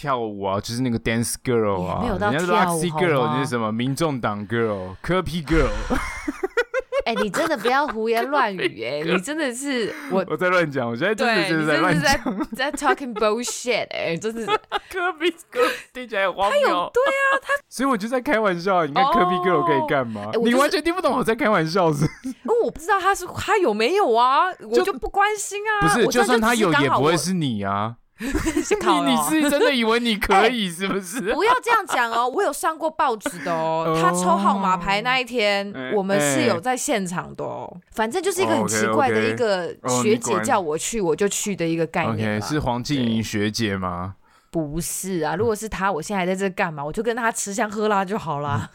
跳舞啊，就是那个 dance girl 啊，没有到人家是 Roxy girl，你是什么？民众党 girl，柯 P girl。哎、欸，你真的不要胡言乱语 哎、欸！你真的是我我在乱讲，我现在真的是在乱讲，在 talking bullshit 哎、欸，就是 科比哥听起来很荒谬。他有对啊，他所以我就在开玩笑。你看科比哥我可以干嘛？你完全听不懂我在开玩笑是？因为我不知道他是他有没有啊，我就不关心啊。不是，就，就算他有，也不会是你啊。你你是真的以为你可以是不是？欸、不要这样讲哦，我有上过报纸的哦。他抽号码牌那一天，我们是有在现场的哦。反正就是一个很奇怪的一个学姐叫我去，我就去的一个概念。是黄静莹学姐吗？不是啊，如果是他，我现在还在这干嘛？我就跟他吃香喝辣就好啦。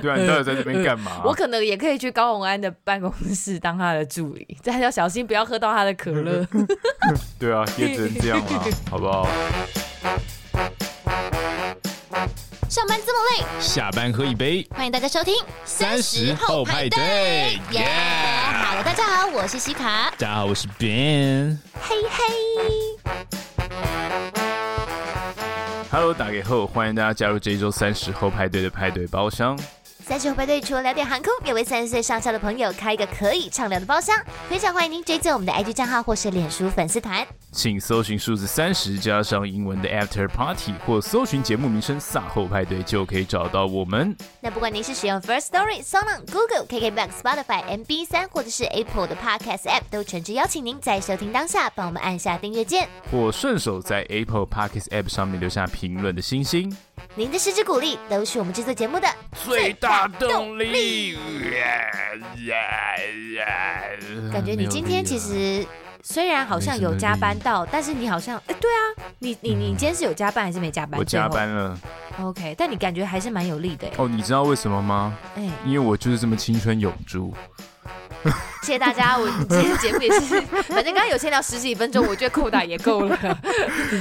对啊，你到底在这边干嘛？我可能也可以去高洪安的办公室当他的助理，但要小心不要喝到他的可乐。对啊，也只能这样了，好不好？上班这么累，下班喝一杯。欢迎大家收听三十后派对。耶、yeah! yeah!！Hello，大家好，我是西卡。大家好，我是 Ben。嘿嘿。Hello，打给后，欢迎大家加入这一周三十后派对的派对包厢。三十后派对除了聊点航空，也为三十岁上下的朋友开一个可以畅聊的包厢。非常欢迎您追踪我们的 IG 账号或是脸书粉丝团，请搜寻数字三十加上英文的 After Party，或搜寻节目名称“卅后派对”就可以找到我们。那不管您是使用 First Story、SoundOn、Google、KKBox、Spotify、MB 三，或者是 Apple 的 Podcast App，都诚挚邀请您在收听当下帮我们按下订阅键，或顺手在 Apple Podcast App 上面留下评论的星星。您的支持鼓励都是我们制作节目的最大动力。感觉你今天其实虽然好像有加班到，但是你好像哎，对啊，你你你今天是有加班还是没加班？我加班了。OK，但你感觉还是蛮有力的。哦，你知道为什么吗？哎，因为我就是这么青春永驻。谢谢大家，我今天节目也是，反正刚刚有先聊十几分钟，我觉得扣打也够了。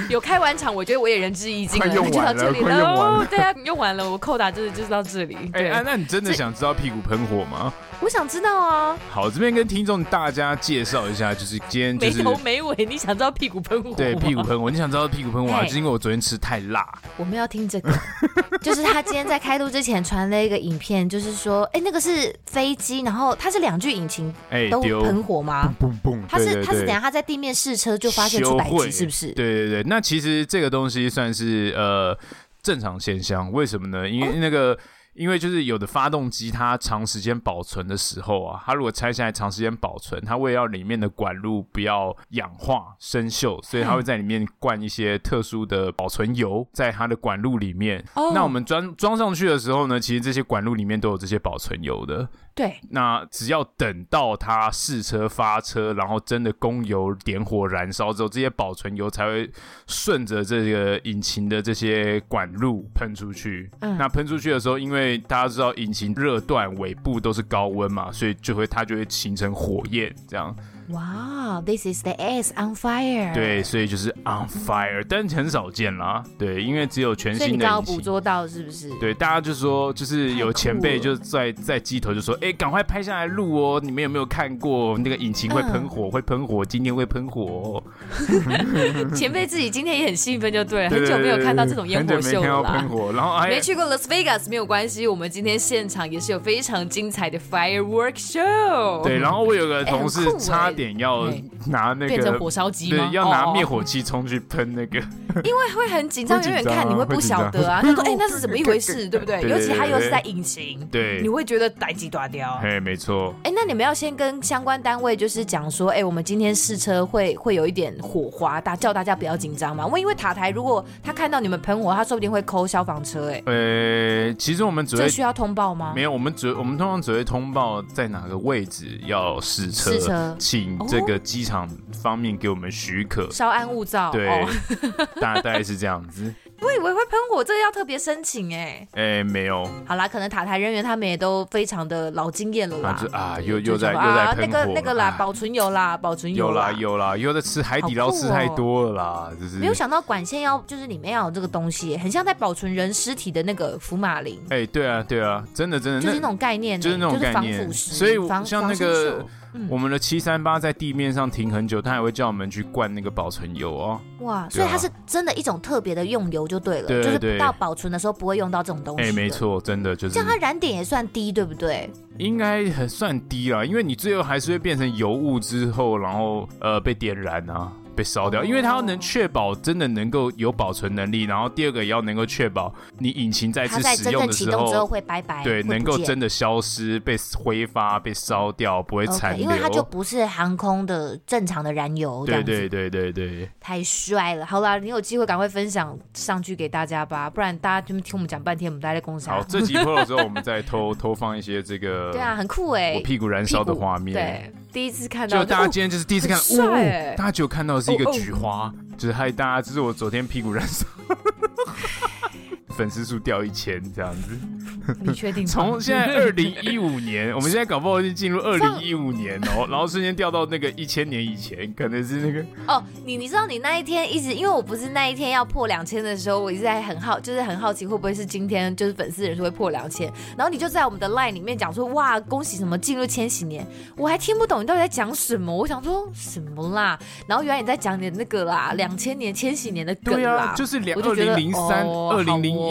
有开完场，我觉得我也仁至义尽了，就到这里了。哦，对啊，用完了，我扣打就是就是到这里。哎，啊，那你真的想知道屁股喷火吗？我想知道啊。好，这边跟听众大家介绍一下，就是今天就是没头没尾，你想知道屁股喷火？对，屁股喷火，你想知道屁股喷火，就是因为我昨天吃太辣。我们要听这个，就是他今天在开录之前传了一个影片，就是说，哎，那个是飞机，然后它是两具引擎。哎，都喷火吗？砰砰砰！他是它是等下他在地面试车就发现出白机，是不是？对对对，那其实这个东西算是呃正常现象，为什么呢？因为那个。哦因为就是有的发动机，它长时间保存的时候啊，它如果拆下来长时间保存，它为了要里面的管路不要氧化生锈，所以它会在里面灌一些特殊的保存油在它的管路里面。哦，那我们装装上去的时候呢，其实这些管路里面都有这些保存油的。对，那只要等到它试车发车，然后真的供油点火燃烧之后，这些保存油才会顺着这个引擎的这些管路喷出去。嗯，那喷出去的时候，因为大家知道引擎热段尾部都是高温嘛，所以就会它就会形成火焰这样。哇、wow，This is the ass on fire。对，所以就是 on fire，但很少见啦。对，因为只有全新的。捕捉到是不是？对，大家就说，就是有前辈就在在机头就说，哎，赶快拍下来录哦！你们有没有看过那个引擎会喷火？嗯、会喷火，今天会喷火、哦。前辈自己今天也很兴奋，就对了，很久没有看到这种烟火秀了。喷火，然后还没去过 Las Vegas 没有关系，我们今天现场也是有非常精彩的 firework show。对，然后我有个同事差。点要拿那个变成火烧机吗？对，要拿灭火器冲去喷那个，因为会很紧张，远远看你会不晓得啊。他说：“哎、欸，那是怎么一回事？对不对？尤其他又是在隐形，对，你会觉得代志大条。嘿，没错。哎、欸，那你们要先跟相关单位就是讲说，哎、欸，我们今天试车会会有一点火花，大叫大家不要紧张嘛。我因为塔台如果他看到你们喷火，他说不定会 call 消防车。哎，呃，其实我们只会这需要通报吗？没有，我们只我们通常只会通报在哪个位置要试车，试车，请这个机场方面给我们许可，稍安勿躁。对，哦、大概是这样子。我以为会喷火，这个要特别申请哎。哎、欸，没有。好啦，可能塔台人员他们也都非常的老经验了啦。啊，又又在又在喷火。那个那个啦，保存油啦，保存油。有啦有啦，又在吃海底捞吃太多了啦，就是。没有想到管线要就是里面要有这个东西，很像在保存人尸体的那个福马林。哎、欸，对啊对啊，真的真的，就是那种概念，就是那种概念。所以像那个。嗯、我们的七三八在地面上停很久，他还会叫我们去灌那个保存油哦。哇，啊、所以它是真的一种特别的用油就对了，就是到保存的时候不会用到这种东西。哎、欸，没错，真的就是。这样它燃点也算低，对不对？应该很算低了，因为你最后还是会变成油雾之后，然后呃被点燃啊。被烧掉，因为它要能确保真的能够有保存能力，然后第二个也要能够确保你引擎再次使用的时候，之后会拜拜，对，能够真的消失、被挥发、被烧掉，不会残留。Okay, 因为它就不是航空的正常的燃油。对对对对对，太帅了！好啦，你有机会赶快分享上去给大家吧，不然大家就听我们讲半天，我们待在公司。好，这集播了之后，我们再偷 偷放一些这个。对啊，很酷哎，我屁股燃烧的画面。对，第一次看到，就大家今天就是第一次看，哇，大家只有看到的是一个菊花。就是害大家，这是我昨天屁股燃烧，粉丝数掉一千这样子。你确定？从现在二零一五年，我们现在搞不好就进入二零一五年哦，然后瞬间掉到那个一千年以前，可能是那个哦。你你知道你那一天一直，因为我不是那一天要破两千的时候，我一直在很好，就是很好奇会不会是今天就是粉丝人数会破两千，然后你就在我们的 line 里面讲说哇，恭喜什么进入千禧年，我还听不懂你到底在讲什么，我想说什么啦，然后原来你在讲你的那个啦，两千年千禧年的梗啦，啊、就是两二零零三二零零一。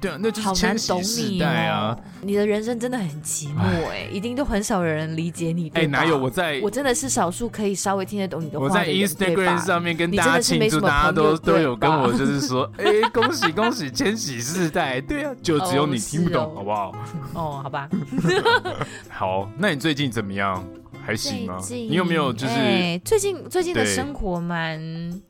对啊，那就是千禧时代啊！你的人生真的很寂寞哎，一定都很少有人理解你。哎，哪有我在？我真的是少数可以稍微听得懂你的话。我在 Instagram 上面跟大家庆祝，大家都都有跟我就是说，哎，恭喜恭喜千禧世代！对啊，就只有你听不懂，好不好？哦，好吧。好，那你最近怎么样？还行吗？你有没有就是、欸、最近最近的生活蛮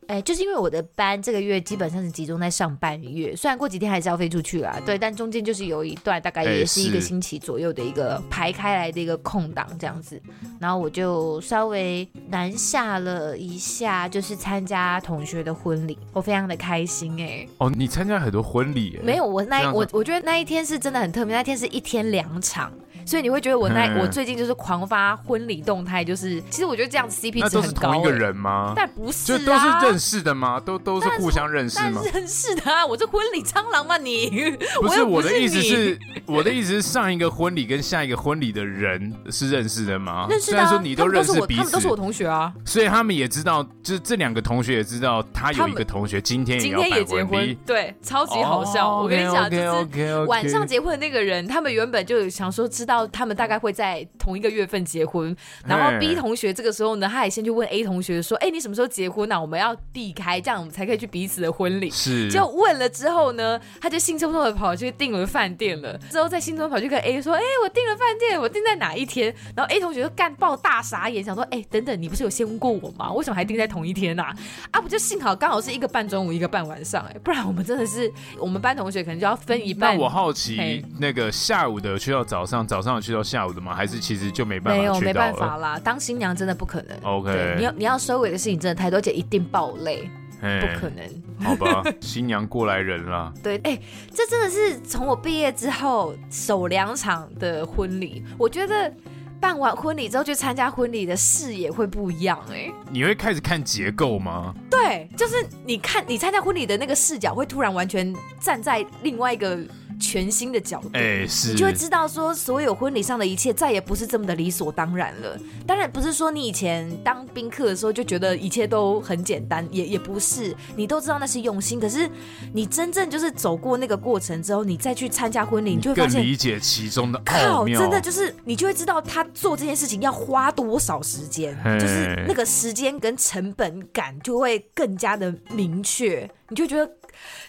哎、欸，就是因为我的班这个月基本上是集中在上半月，虽然过几天还是要飞出去啦，对，但中间就是有一段大概也是一个星期左右的一个排开来的一个空档这样子，然后我就稍微南下了一下，就是参加同学的婚礼，我非常的开心哎、欸。哦，你参加很多婚礼？没有，我那我我觉得那一天是真的很特别，那天是一天两场。所以你会觉得我那我最近就是狂发婚礼动态，就是其实我觉得这样 CP 值很高。那都是同一个人吗？但不是啊，就都是认识的吗？都都是互相认识吗？认识的啊，我这婚礼蟑螂吗你？不是我的意思是，我的意思是上一个婚礼跟下一个婚礼的人是认识的吗？认识的。虽然说你都认识彼此，他们都是我同学啊。所以他们也知道，就是这两个同学也知道，他有一个同学今天也要办婚礼，对，超级好笑。我跟你讲，就是晚上结婚的那个人，他们原本就想说知道他们大概会。在同一个月份结婚，然后 B 同学这个时候呢，他也先去问 A 同学说：“哎，你什么时候结婚呢？我们要避开，这样我们才可以去彼此的婚礼。”是，就问了之后呢，他就兴冲冲的跑去订了饭店了。之后在兴冲冲跑去跟 A 说：“哎，我订了饭店，我订在哪一天？”然后 A 同学就干爆大傻眼，想说：“哎，等等，你不是有先问过我吗？为什么还订在同一天啊？啊，不就幸好刚好是一个半中午，一个半晚上，哎，不然我们真的是我们班同学可能就要分一半。”那我好奇，那个下午的去到早上，早上有去到下午的吗？还是其实就？没办法，没有没办法啦。当新娘真的不可能。OK，你要你要收尾的事情真的太多，而且一定爆累，不可能。好吧，新娘过来人了。对，哎、欸，这真的是从我毕业之后首两场的婚礼，我觉得办完婚礼之后去参加婚礼的视野会不一样、欸。哎，你会开始看结构吗？对，就是你看你参加婚礼的那个视角会突然完全站在另外一个。全新的角度，哎，是，你就会知道说，所有婚礼上的一切再也不是这么的理所当然了。当然不是说你以前当宾客的时候就觉得一切都很简单，也也不是，你都知道那是用心。可是你真正就是走过那个过程之后，你再去参加婚礼，你就会发现更理解其中的。靠，真的就是你就会知道他做这件事情要花多少时间，就是那个时间跟成本感就会更加的明确，你就觉得。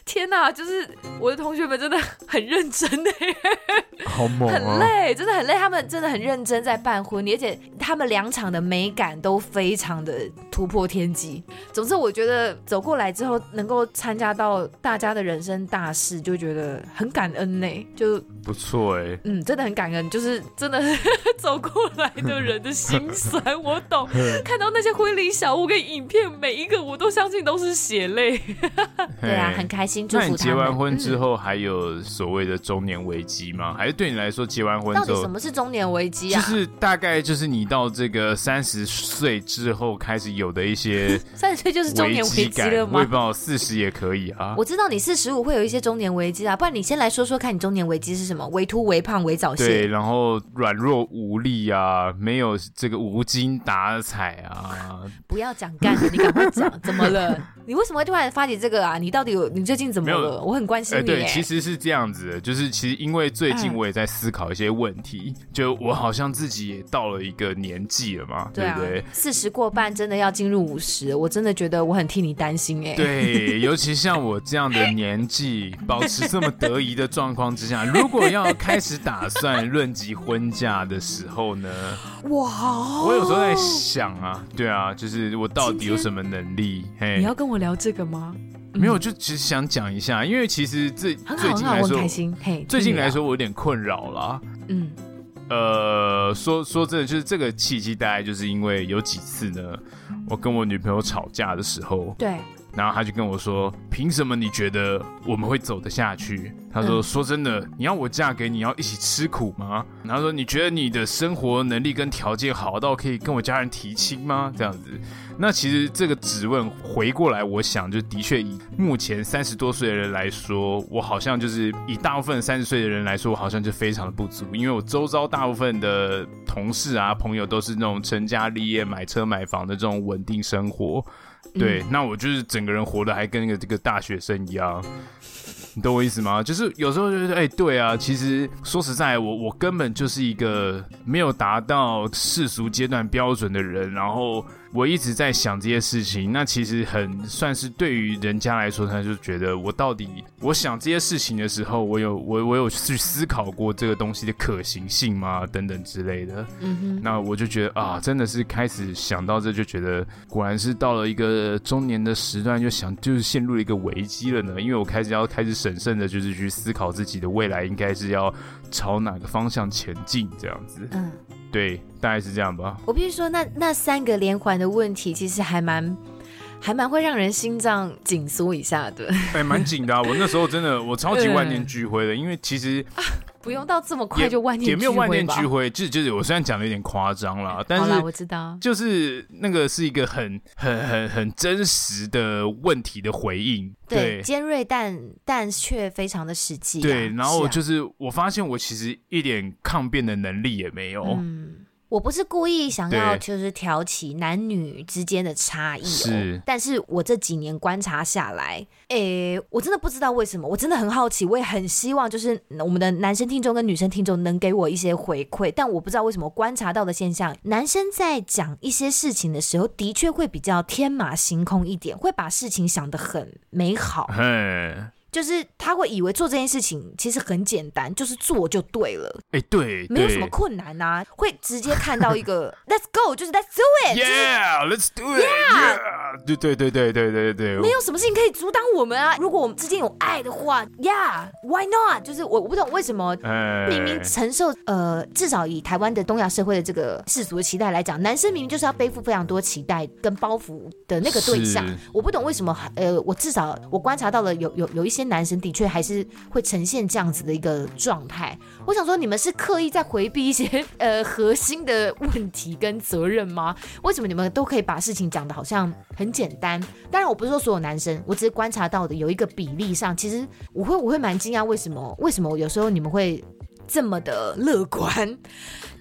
天呐，就是我的同学们真的很认真的，好猛啊，很累，真的很累。他们真的很认真在办婚礼，而且他们两场的美感都非常的突破天际。总之，我觉得走过来之后，能够参加到大家的人生大事，就觉得很感恩呢。就不错哎，嗯，真的很感恩，就是真的走过来的人的心酸，我懂。看到那些婚礼小物跟影片，每一个我都相信都是血泪。对啊，很开心。祝福他们。那你结完婚之后还有所谓的中年危机吗？还是对你来说结完婚之后，到底什么是中年危机啊？就是大概就是你到这个三十岁之后开始有的一些 三十岁就是中年危机了吗？我也不知道，四十也可以啊。我知道你四十五会有一些中年危机啊，不然你先来说说看你中年危机是什么？微秃、微胖、微早泄。对，然后软弱无力啊，没有这个无精打采啊。不要讲干的，你赶快讲，怎么了？你为什么会突然发起这个啊？你到底有你最近怎么了？我很关心你。欸、对，其实是这样子的，就是其实因为最近我也在思考一些问题，嗯、就我好像自己也到了一个年纪了嘛，对，啊、对不对？四十过半，真的要进入五十，我真的觉得我很替你担心哎。对，尤其像我这样的 年纪，保持这么得意的状况之下，如果要开始打算论及婚嫁的时候呢？哇，我有时候在想啊，对啊，就是我到底有什么能力？嘿，你要跟我。聊这个吗？没有，就只是想讲一下，因为其实最最近来说，最近来说我有点困扰啦。嗯，呃，说说真的，就是这个契机，大概就是因为有几次呢，我跟我女朋友吵架的时候，对，然后他就跟我说：“凭什么你觉得我们会走得下去？”他说：“说真的，你要我嫁给你，要一起吃苦吗？”然后说：“你觉得你的生活能力跟条件好到可以跟我家人提亲吗？”这样子。那其实这个质问回过来，我想就的确以目前三十多岁的人来说，我好像就是以大部分三十岁的人来说，我好像就非常的不足，因为我周遭大部分的同事啊朋友都是那种成家立业、买车买房的这种稳定生活，对，那我就是整个人活得还跟一个这个大学生一样。你懂我意思吗？就是有时候就是，哎，对啊，其实说实在，我我根本就是一个没有达到世俗阶段标准的人，然后我一直在想这些事情。那其实很算是对于人家来说，他就觉得我到底我想这些事情的时候，我有我我有去思考过这个东西的可行性吗？等等之类的。嗯哼。那我就觉得啊，真的是开始想到这，就觉得果然是到了一个中年的时段，就想就是陷入了一个危机了呢。因为我开始要开始。审慎的，就是去思考自己的未来应该是要朝哪个方向前进，这样子。嗯，对，大概是这样吧。我必须说，那那三个连环的问题，其实还蛮还蛮会让人心脏紧缩一下的。哎、欸，蛮紧的、啊。我那时候真的，我超级万念俱灰的，嗯、因为其实。啊不用到这么快就万念俱灰吧？也没有万念俱灰，就就是我虽然讲的有点夸张了，但是我知道，就是那个是一个很很很很真实的问题的回应，对，对尖锐但但却非常的实际、啊。对，然后就是我发现我其实一点抗辩的能力也没有。嗯我不是故意想要就是挑起男女之间的差异哦，是，但是我这几年观察下来，诶，我真的不知道为什么，我真的很好奇，我也很希望就是我们的男生听众跟女生听众能给我一些回馈，但我不知道为什么观察到的现象，男生在讲一些事情的时候，的确会比较天马行空一点，会把事情想得很美好。就是他会以为做这件事情其实很简单，就是做就对了。哎，对，没有什么困难啊，会直接看到一个 Let's go，就是 Let's do it，Yeah，Let's do it，Yeah，对对对对对对对，没有什么事情可以阻挡我们啊。如果我们之间有爱的话，Yeah，Why not？就是我我不懂为什么明明承受呃，至少以台湾的东亚社会的这个世俗的期待来讲，男生明明就是要背负非常多期待跟包袱的那个对象。我不懂为什么呃，我至少我观察到了有有有一些。男生的确还是会呈现这样子的一个状态。我想说，你们是刻意在回避一些 呃核心的问题跟责任吗？为什么你们都可以把事情讲的好像很简单？当然，我不是说所有男生，我只是观察到的有一个比例上，其实我会我会蛮惊讶，为什么为什么有时候你们会这么的乐观？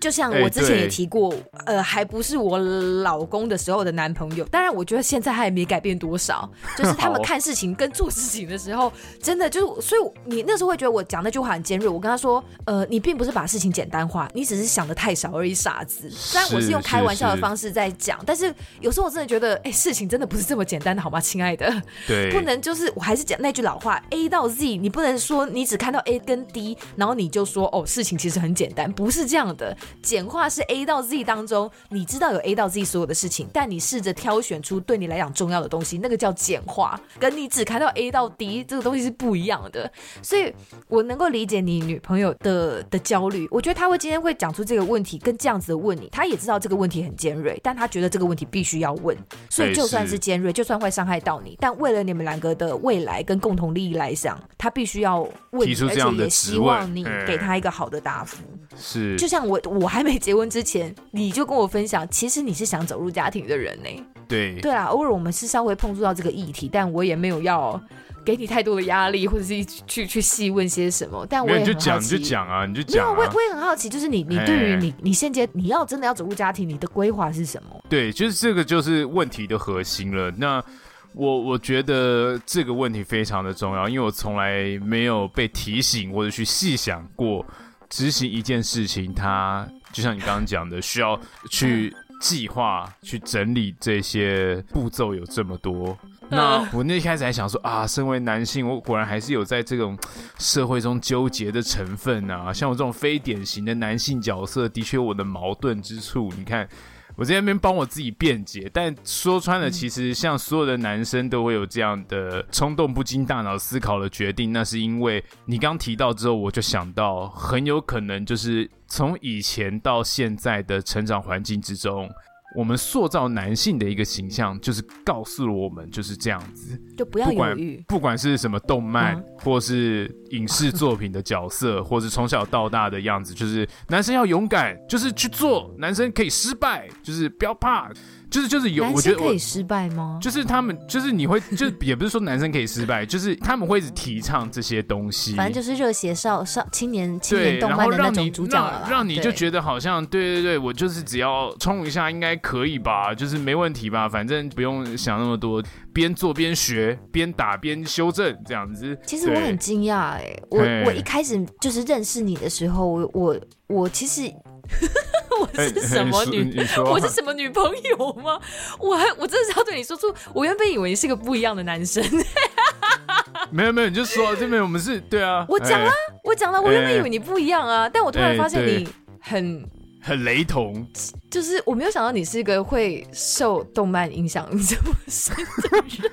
就像我之前也提过，欸、呃，还不是我老公的时候的男朋友。当然，我觉得现在他也没改变多少。就是他们 看事情跟做事情的时候，真的就是，所以你那时候会觉得我讲那句话很尖锐。我跟他说，呃，你并不是把事情简单化，你只是想的太少而已，傻子。虽然我是用开玩笑的方式在讲，但是有时候我真的觉得，哎、欸，事情真的不是这么简单的，好吗，亲爱的？对，不能就是我还是讲那句老话，A 到 Z，你不能说你只看到 A 跟 D，然后你就说哦，事情其实很简单，不是这样的。简化是 A 到 Z 当中，你知道有 A 到 Z 所有的事情，但你试着挑选出对你来讲重要的东西，那个叫简化，跟你只看到 A 到 D 这个东西是不一样的。所以我能够理解你女朋友的的焦虑。我觉得她会今天会讲出这个问题，跟这样子的问你，她也知道这个问题很尖锐，但她觉得这个问题必须要问。所以就算是尖锐，就算会伤害到你，但为了你们两个的未来跟共同利益来讲，她必须要问，而且也希望你给她一个好的答复。是，就像我我还没结婚之前，你就跟我分享，其实你是想走入家庭的人呢、欸。对对啊，偶尔我们是稍微碰触到这个议题，但我也没有要给你太多的压力，或者是去去细问些什么。但我也很好奇，你就讲就讲啊，你就讲、啊。我我也很好奇，就是你你对于你你现阶你要真的要走入家庭，你的规划是什么？对，就是这个就是问题的核心了。那我我觉得这个问题非常的重要，因为我从来没有被提醒或者去细想过。执行一件事情，它就像你刚刚讲的，需要去计划、去整理这些步骤有这么多。那我那一开始还想说啊，身为男性，我果然还是有在这种社会中纠结的成分啊。像我这种非典型的男性角色，的确有我的矛盾之处。你看。我在那边帮我自己辩解，但说穿了，其实像所有的男生都会有这样的冲动不经大脑思考的决定，那是因为你刚提到之后，我就想到很有可能就是从以前到现在的成长环境之中。我们塑造男性的一个形象，就是告诉了我们就是这样子，就不要犹豫。不管是什么动漫，嗯、或是影视作品的角色，或是从小到大的样子，就是男生要勇敢，就是去做，男生可以失败，就是不要怕。就是就是有，我觉得可以失败吗？就是他们，就是你会，就是也不是说男生可以失败，就是他们会一直提倡这些东西。反正就是热血少少青年青年动漫的那种主角了，让，让你就觉得好像对对对，我就是只要冲一下应该可以吧，就是没问题吧，反正不用想那么多，边做边学，边打边修正这样子。其实我很惊讶哎，我我一开始就是认识你的时候，我我我其实。我是什么女？我是什么女朋友吗？我还我真的是要对你说出，我原本以为你是个不一样的男生。没有没有，你就说这边我们是对啊。我讲了，我讲了，我原本以为你不一样啊，但我突然发现你很很雷同。就是我没有想到你是一个会受动漫影响这么深的人。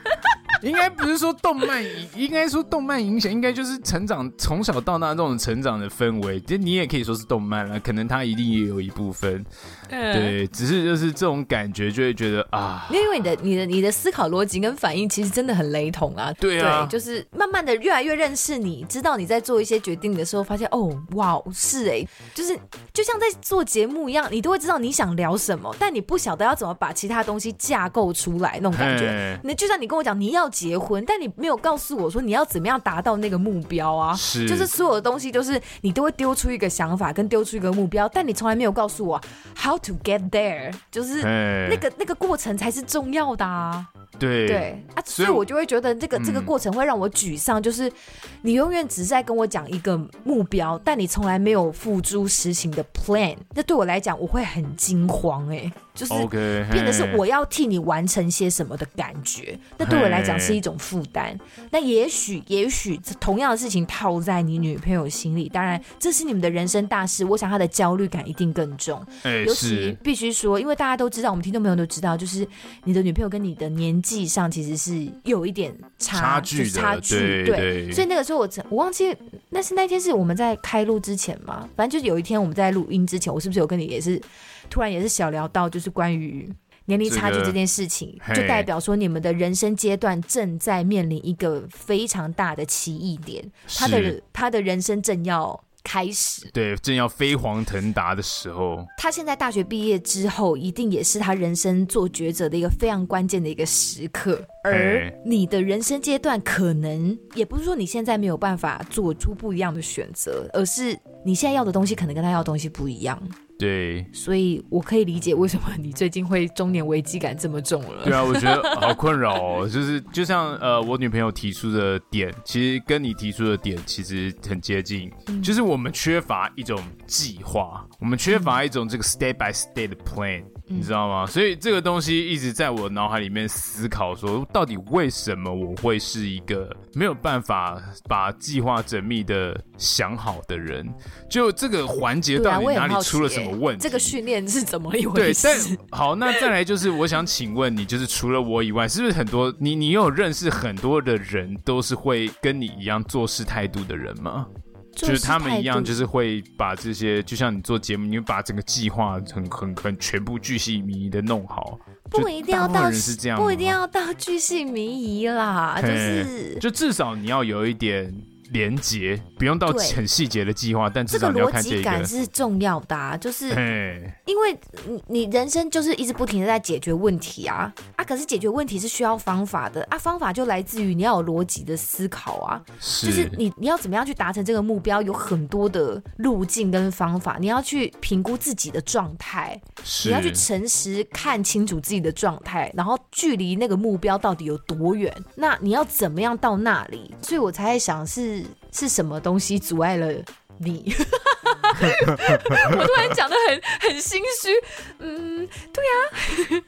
应该不是说动漫，应该说动漫影响，应该就是成长从小到大这种成长的氛围。其实你也可以说是动漫了，可能它一定也有一部分。嗯、对，只是就是这种感觉，就会觉得啊，因为你的、你的、你的思考逻辑跟反应其实真的很雷同啊。对啊，对，就是慢慢的越来越认识你，知道你在做一些决定的时候，发现哦，哇，是哎，就是就像在做节目一样，你都会知道你想聊什么，但你不晓得要怎么把其他东西架构出来那种感觉。那就像你跟我讲，你要。结婚，但你没有告诉我说你要怎么样达到那个目标啊？是，就是所有的东西，就是你都会丢出一个想法跟丢出一个目标，但你从来没有告诉我 how to get there，就是那个那个过程才是重要的啊。对。对啊，所以我就会觉得这个这个过程会让我沮丧，就是你永远只是在跟我讲一个目标，但你从来没有付诸实行的 plan，那对我来讲我会很惊慌哎、欸，就是变得是我要替你完成些什么的感觉，那对我来讲是一种负担。那也许也许同样的事情套在你女朋友心里，当然这是你们的人生大事，我想她的焦虑感一定更重。尤其必须说，因为大家都知道，我们听众朋友都知道，就是你的女朋友跟你的年。纪上其实是有一点差，差距，差距，对，所以那个时候我我忘记，那是那天是我们在开录之前嘛，反正就是有一天我们在录音之前，我是不是有跟你也是突然也是小聊到，就是关于年龄差距这件事情，这个，就代表说你们的人生阶段正在面临一个非常大的奇异点，他的他的人生正要。开始，对，正要飞黄腾达的时候，他现在大学毕业之后，一定也是他人生做抉择的一个非常关键的一个时刻。而你的人生阶段，可能也不是说你现在没有办法做出不一样的选择，而是你现在要的东西，可能跟他要的东西不一样。对，所以我可以理解为什么你最近会中年危机感这么重了。对啊，我觉得好困扰哦。就是就像呃，我女朋友提出的点，其实跟你提出的点其实很接近，嗯、就是我们缺乏一种计划，我们缺乏一种这个 step by step 的 plan。你知道吗？所以这个东西一直在我脑海里面思考，说到底为什么我会是一个没有办法把计划缜密的想好的人？就这个环节到底哪里出了什么问题？这个训练是怎么一回事？对，但好，那再来就是我想请问你，就是除了我以外，是不是很多你你有认识很多的人都是会跟你一样做事态度的人吗？就是他们一样，就是会把这些，就像你做节目，你会把整个计划很很很全部巨细靡遗的弄好，不一定要到不一定要到巨细靡遗啦，就是就至少你要有一点。连接不用到很细节的计划，但至少你要看这个。这个逻辑感是重要的啊，就是因为你你人生就是一直不停的在解决问题啊啊！可是解决问题是需要方法的啊，方法就来自于你要有逻辑的思考啊，是就是你你要怎么样去达成这个目标，有很多的路径跟方法，你要去评估自己的状态，是你要去诚实看清楚自己的状态，然后距离那个目标到底有多远，那你要怎么样到那里？所以我才在想是。是什么东西阻碍了你？我突然讲的很很心虚。嗯，对呀，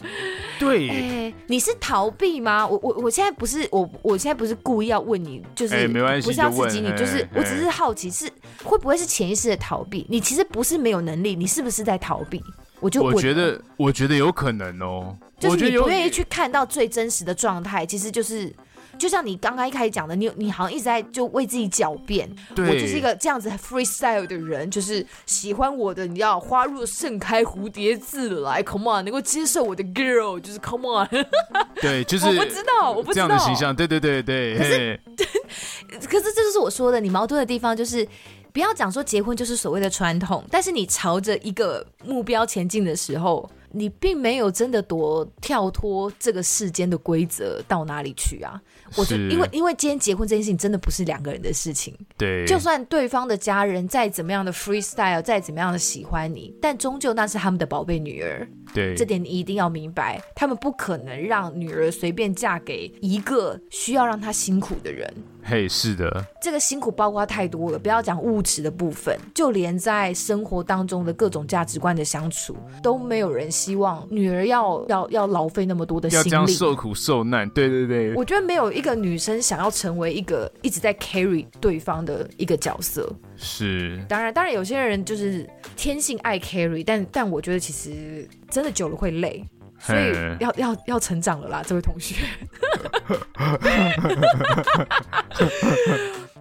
对，哎、欸，你是逃避吗？我我我现在不是我我现在不是故意要问你，就是、欸、没关系，不是要刺激你，就，就是我只是好奇是会不会是潜意识的逃避？你其实不是没有能力，你是不是在逃避？我就我觉得我觉得有可能哦，就是你不愿意去看到最真实的状态，其实就是。就像你刚刚一开始讲的，你你好像一直在就为自己狡辩。对，我就是一个这样子 freestyle 的人，就是喜欢我的，你要花若盛开，蝴蝶自来，come on，能够接受我的 girl，就是 come on。对，就是 我不知道，我不知道这样的形象，对对对对。可是，可是这就是我说的，你矛盾的地方就是。不要讲说结婚就是所谓的传统，但是你朝着一个目标前进的时候，你并没有真的多跳脱这个世间的规则到哪里去啊？我就因为因为今天结婚这件事情真的不是两个人的事情，对，就算对方的家人再怎么样的 freestyle，再怎么样的喜欢你，但终究那是他们的宝贝女儿，对，这点你一定要明白，他们不可能让女儿随便嫁给一个需要让她辛苦的人。嘿是的，这个辛苦包括太多了，不要讲物质的部分，就连在生活当中的各种价值观的相处，都没有人希望女儿要 要要劳费那么多的心力，要这样受苦受难。对对对，我觉得没有一个女生想要成为一个一直在 carry 对方的一个角色。是，当然，当然有些人就是天性爱 carry，但但我觉得其实真的久了会累。所以要要要成长了啦，这位同学。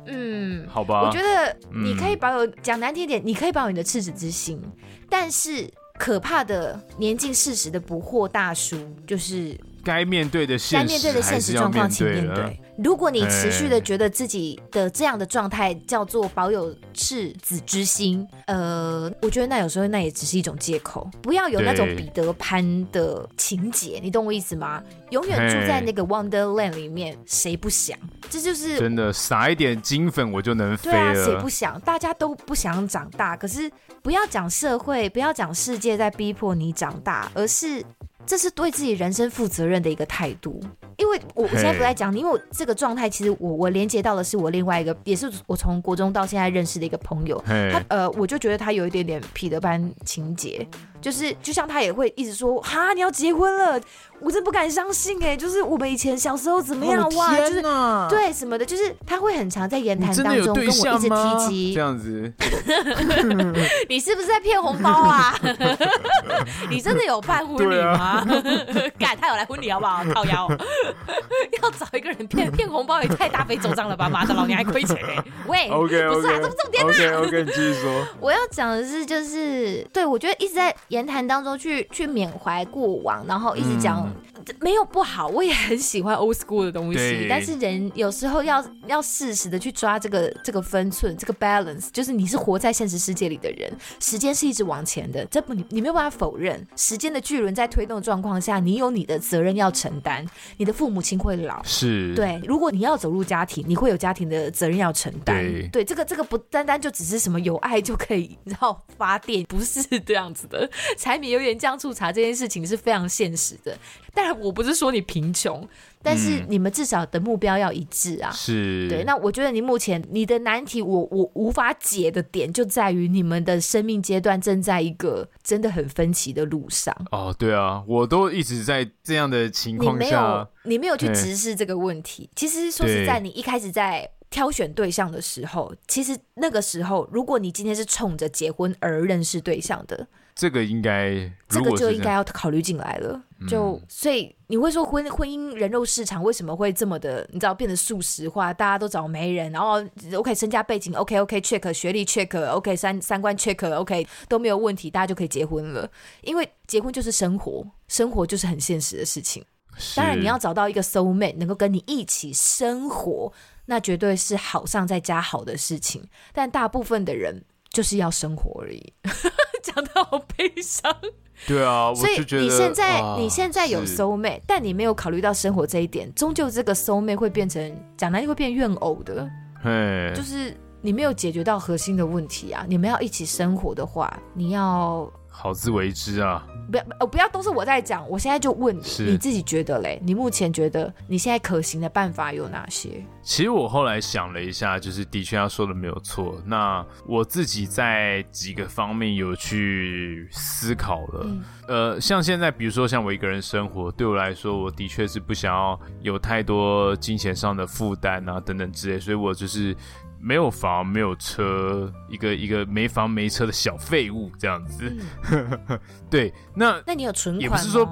嗯，好吧。我觉得你可以保有讲、嗯、难听点，你可以保有你的赤子之心，但是可怕的年近四十的不惑大叔就是。该面对的现实，该面对的现实状况，请面对。如果你持续的觉得自己的这样的状态叫做保有赤子之心，呃，我觉得那有时候那也只是一种借口。不要有那种彼得潘的情节，你懂我意思吗？永远住在那个 Wonderland 里面，谁不想？这就是真的撒一点金粉我就能飞了。对啊，谁不想？大家都不想长大，可是不要讲社会，不要讲世界在逼迫你长大，而是。这是对自己人生负责任的一个态度，因为我我现在不在讲你，因为我这个状态其实我我连接到的是我另外一个，也是我从国中到现在认识的一个朋友，他呃，我就觉得他有一点点彼得潘情节，就是就像他也会一直说哈，你要结婚了。我真不敢相信哎、欸，就是我们以前小时候怎么样哇，就是对什么的，就是他会很常在言谈当中跟我一直提及这样子。你是不是在骗红包啊？你真的有办婚礼吗？敢、啊，他有来婚礼好不好？靠腰，要找一个人骗骗红包也太大费周章了吧？妈的，老娘还亏钱哎、欸！喂，OK，, okay 不是啊，这不重点啊。OK，我跟你继续说。我要讲的是，就是对我觉得一直在言谈当中去去缅怀过往，然后一直讲。嗯没有不好，我也很喜欢 old school 的东西。对但是人有时候要要适时的去抓这个这个分寸，这个 balance，就是你是活在现实世界里的人，时间是一直往前的，这不你你没有办法否认。时间的巨轮在推动的状况下，你有你的责任要承担。你的父母亲会老，是对。如果你要走入家庭，你会有家庭的责任要承担。对，对，这个这个不单单就只是什么有爱就可以然后发电，不是这样子的。柴米油盐酱醋茶这件事情是非常现实的。当然，我不是说你贫穷，但是你们至少的目标要一致啊。是，对。那我觉得你目前你的难题我，我我无法解的点就在于你们的生命阶段正在一个真的很分歧的路上。哦，对啊，我都一直在这样的情况下，你没有，你没有去直视这个问题。其实说实在，你一开始在。挑选对象的时候，其实那个时候，如果你今天是冲着结婚而认识对象的，这个应该这个就应该要考虑进来了。就、嗯、所以你会说婚婚姻人肉市场为什么会这么的，你知道变得速食化？大家都找媒人，然后 OK 身家背景 OK OK check 学历 check OK 三三观 check OK 都没有问题，大家就可以结婚了。因为结婚就是生活，生活就是很现实的事情。当然你要找到一个 soul mate 能够跟你一起生活。那绝对是好上再加好的事情，但大部分的人就是要生活而已，讲的好悲伤。对啊，所以你现在、啊、你现在有 soul mate，但你没有考虑到生活这一点，终究这个 soul mate 会变成讲难听会变怨偶的。嘿，就是你没有解决到核心的问题啊！你们要一起生活的话，你要好自为之啊。不要哦，不要都是我在讲。我现在就问你，你自己觉得嘞？你目前觉得你现在可行的办法有哪些？其实我后来想了一下，就是的确他说的没有错。那我自己在几个方面有去思考了。嗯、呃，像现在，比如说像我一个人生活，对我来说，我的确是不想要有太多金钱上的负担啊，等等之类，所以我就是。没有房，没有车，一个一个没房没车的小废物这样子。嗯、对，那那你有存款？也不是说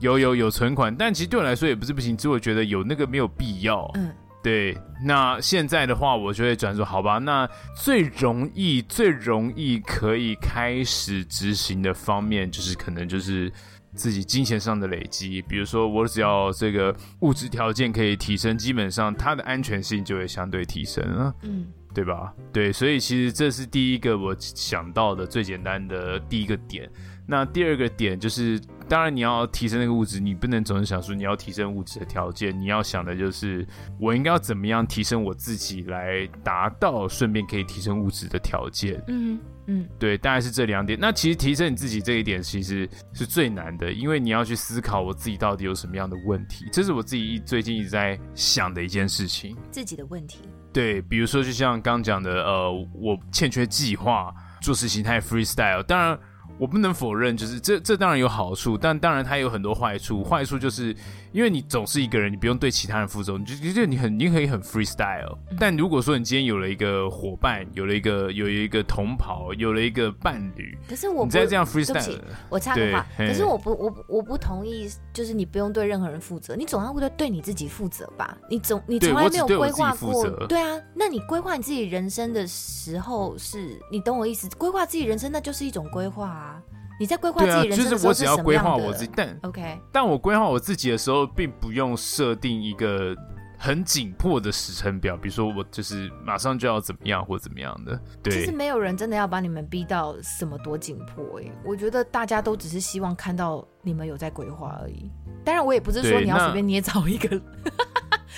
有有有存款，但其实对我来说也不是不行，只是我觉得有那个没有必要。嗯，对。那现在的话，我就会转说，好吧，那最容易最容易可以开始执行的方面，就是可能就是。自己金钱上的累积，比如说我只要这个物质条件可以提升，基本上它的安全性就会相对提升了，嗯，对吧？对，所以其实这是第一个我想到的最简单的第一个点。那第二个点就是，当然你要提升那个物质，你不能总是想说你要提升物质的条件，你要想的就是我应该要怎么样提升我自己来达到，顺便可以提升物质的条件，嗯。嗯，对，大概是这两点。那其实提升你自己这一点，其实是最难的，因为你要去思考我自己到底有什么样的问题。这是我自己最近一直在想的一件事情。自己的问题。对，比如说就像刚讲的，呃，我欠缺计划，做事情太 freestyle。当然。我不能否认，就是这这当然有好处，但当然它有很多坏处。坏处就是因为你总是一个人，你不用对其他人负责，你就就你很你可以很 freestyle。但如果说你今天有了一个伙伴，有了一个有一个同袍，有了一个伴侣，可是我不你再这样 freestyle，我插个话，可是我不我我不同意，就是你不用对任何人负责，你总要会对你自己负责吧？你总你从来没有规划过，对啊？那你规划你自己人生的时候是，是你懂我意思？规划自己人生那就是一种规划啊。你在规划自己人生的时候是什么样的？就是我只要规划我自己，但 OK，但我规划我自己的时候，并不用设定一个很紧迫的时程表，比如说我就是马上就要怎么样或怎么样的。对，其实没有人真的要把你们逼到什么多紧迫哎，我觉得大家都只是希望看到你们有在规划而已。当然，我也不是说你要随便捏造一个。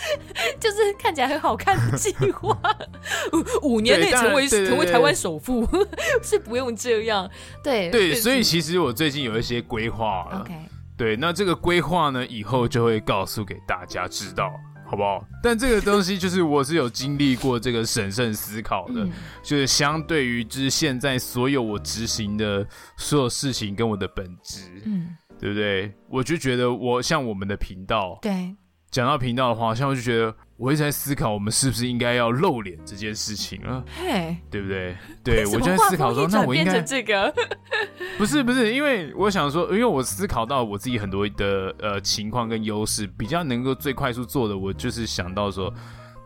就是看起来很好看的计划，五年内成为成为台湾首富 是不用这样。对对，所以其实我最近有一些规划了。OK，对，那这个规划呢，以后就会告诉给大家知道，好不好？但这个东西就是我是有经历过这个审慎思考的，就是相对于就是现在所有我执行的所有事情跟我的本质，嗯，对不对？我就觉得我像我们的频道，对。讲到频道的话，像我就觉得，我一直在思考，我们是不是应该要露脸这件事情了，嘿，对不对？对，我就在思考说，那我应该这个，不是不是，因为我想说，因为我思考到我自己很多的呃情况跟优势，比较能够最快速做的，我就是想到说，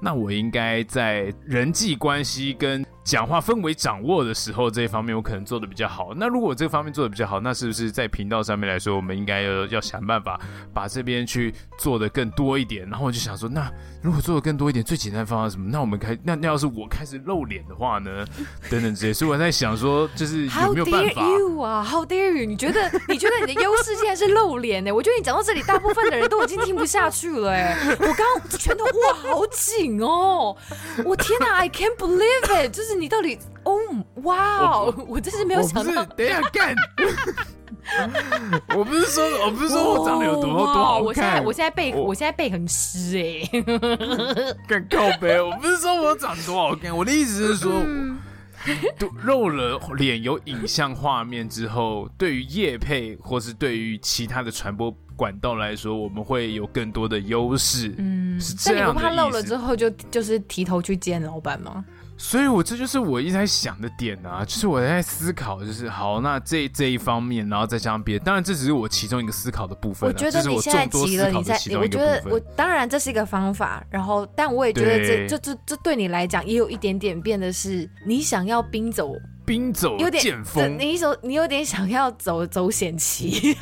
那我应该在人际关系跟讲话氛围掌握的时候，这一方面我可能做的比较好。那如果这方面做的比较好，那是不是在频道上面来说，我们应该要要想办法把这边去做的更多一点？然后我就想说，那如果做的更多一点，最简单的方法什么？那我们开那那要是我开始露脸的话呢？等等这些，所以我在想说，就是有没有办法？How dare you 啊？How dare you？你觉得你觉得你的优势竟然是露脸呢？我觉得你讲到这里，大部分的人都已经听不下去了。哎，我刚刚拳头握好紧哦！我天哪，I can't believe it！就是你到底。哦，哇哦！我真是没有想到。等一下干，我不是说，我不是说我长得有多多好看。我现在，我现在背，我现在背很湿哎。干靠背，我不是说我长得多好看，我的意思是说，露了脸有影像画面之后，对于叶配或是对于其他的传播管道来说，我们会有更多的优势。嗯，是这样的。但你不怕露了之后就就是提头去见老板吗？所以，我这就是我一直在想的点啊，就是我在思考，就是好，那这这一方面，然后再加上别的，当然这只是我其中一个思考的部分。我觉得你现在急了，你在，我觉得我当然这是一个方法，然后，但我也觉得这这这这对你来讲也有一点点变的是，你想要兵走兵走剑锋，你手你有点想要走走险棋。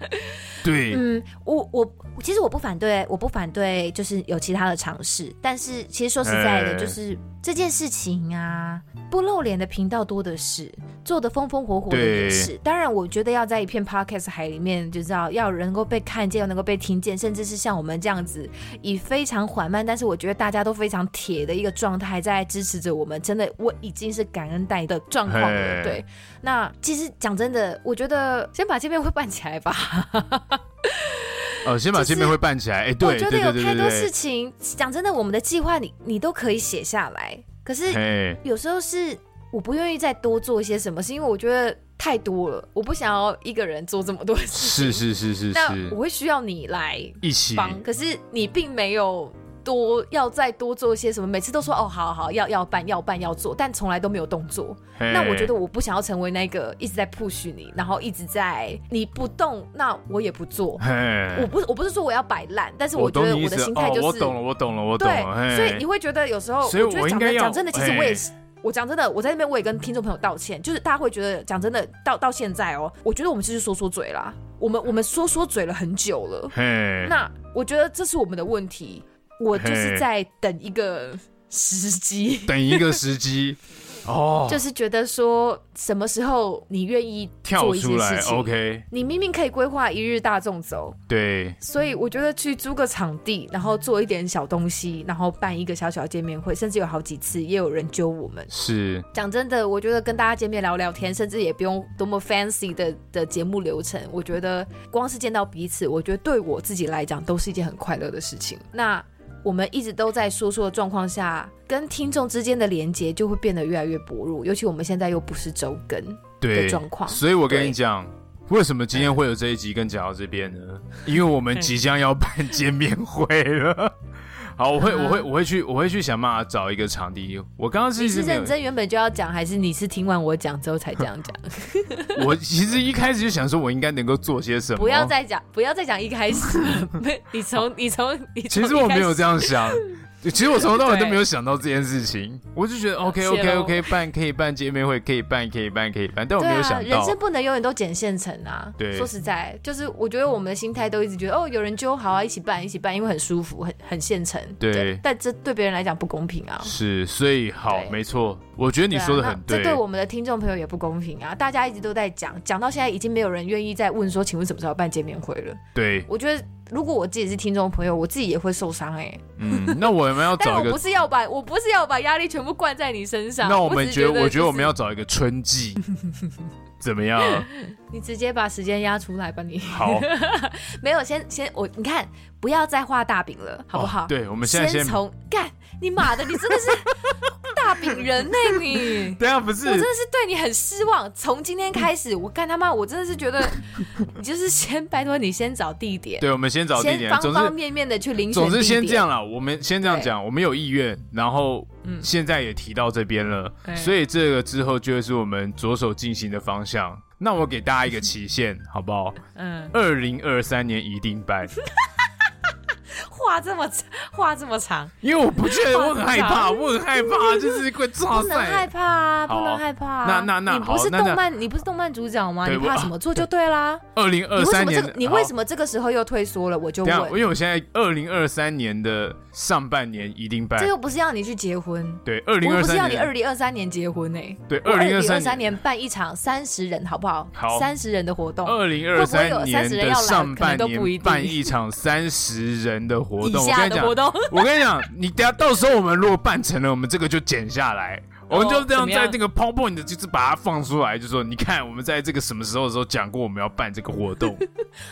对，嗯，我我其实我不反对，我不反对，就是有其他的尝试。但是其实说实在的，就是这件事情啊，不露脸的频道多的是，做的风风火火的也是。当然，我觉得要在一片 podcast 海里面，就知道要能够被看见，又能够被听见，甚至是像我们这样子，以非常缓慢，但是我觉得大家都非常铁的一个状态在支持着我们。真的，我已经是感恩戴的状况了。对，那其实讲真的，我觉得先把这边会办起来吧。哦，先把见面会办起来。哎、欸，对，我觉得有太多事情，讲真的，我们的计划你你都可以写下来。可是有时候是我不愿意再多做一些什么，是因为我觉得太多了，我不想要一个人做这么多事情。是是是是是，那我会需要你来一起帮。可是你并没有。多要再多做一些什么？每次都说哦，好好要要办要办要做，但从来都没有动作。那我觉得我不想要成为那个一直在 push 你，然后一直在你不动，那我也不做。我不我不是说我要摆烂，但是我觉得我的心态就是、哦、我懂了，我懂了，我懂了。对，所以你会觉得有时候，所以我觉得讲真讲真的，其实我也是我讲真的，我在那边我也跟听众朋友道歉，就是大家会觉得讲真的，到到现在哦，我觉得我们就是说说嘴啦，我们我们说说嘴了很久了。那我觉得这是我们的问题。我就是在等一个时机，等一个时机，哦，就是觉得说什么时候你愿意做一些事情，OK，你明明可以规划一日大众走，对，所以我觉得去租个场地，然后做一点小东西，然后办一个小小的见面会，甚至有好几次也有人揪我们。是，讲真的，我觉得跟大家见面聊聊天，甚至也不用多么 fancy 的的节目流程，我觉得光是见到彼此，我觉得对我自己来讲都是一件很快乐的事情。那。我们一直都在说说的状况下，跟听众之间的连接就会变得越来越薄弱。尤其我们现在又不是周更的状况，所以我跟你讲，为什么今天会有这一集跟讲到这边呢？因为我们即将要办见面会了。好，我会，我会，我会去，我会去想办法找一个场地。我刚刚是，你是认真原本就要讲，还是你是听完我讲之后才这样讲？我其实一开始就想说，我应该能够做些什么。不要再讲，不要再讲一开始。你从，你从，你从。其实我没有这样想。其实我从头到尾都没有想到这件事情，我就觉得 OK OK OK 办可以办见面会，可以办可以办可以办，但我没有想到，人生不能永远都捡现成啊。对，说实在，就是我觉得我们的心态都一直觉得哦，有人就好啊，一起办一起办，因为很舒服，很很现成。对，但这对别人来讲不公平啊。是，所以好，没错，我觉得你说的很对。这对我们的听众朋友也不公平啊！大家一直都在讲，讲到现在已经没有人愿意再问说，请问什么时候办见面会了？对，我觉得。如果我自己是听众朋友，我自己也会受伤哎、欸。嗯，那我们要找一个，但我不是要把，我不是要把压力全部灌在你身上。那我们觉得，我，就是、我觉得我们要找一个春季，怎么样？你直接把时间压出来吧，你。好，没有，先先我，你看，不要再画大饼了，好不好？哦、对，我们现在先从干，你妈的，你真的是。大饼人呢、欸，你 对啊，不是，我真的是对你很失望。从今天开始，我干他妈，我真的是觉得，你就是先拜托你先找地点。对，我们先找地点，方方面面的去遴选。总之先这样了，我们先这样讲，我们有意愿，然后现在也提到这边了，所以这个之后就会是我们着手进行的方向。那我给大家一个期限，好不好？嗯，二零二三年一定办。话这么长，话这么长，因为我不觉得我很害怕，我很害怕，就是会抓不能害怕啊，不能害怕。那那那，你不是动漫，你不是动漫主角吗？你怕什么？做就对啦。二零二三年，你为什么这个时候又退缩了？我就问，因为我现在二零二三年的上半年一定办。这又不是要你去结婚，对，二零二三年不是要你二零二三年结婚呢。对，二零二三年办一场三十人，好不好？好，三十人的活动。二零二三年的上半年办一场 三十人的活动。我跟你讲，我跟你讲，你等下到时候我们如果办成了，我们这个就减下来，我们就这样在那个 PowerPoint 就是把它放出来，就说你看我们在这个什么时候的时候讲过我们要办这个活动，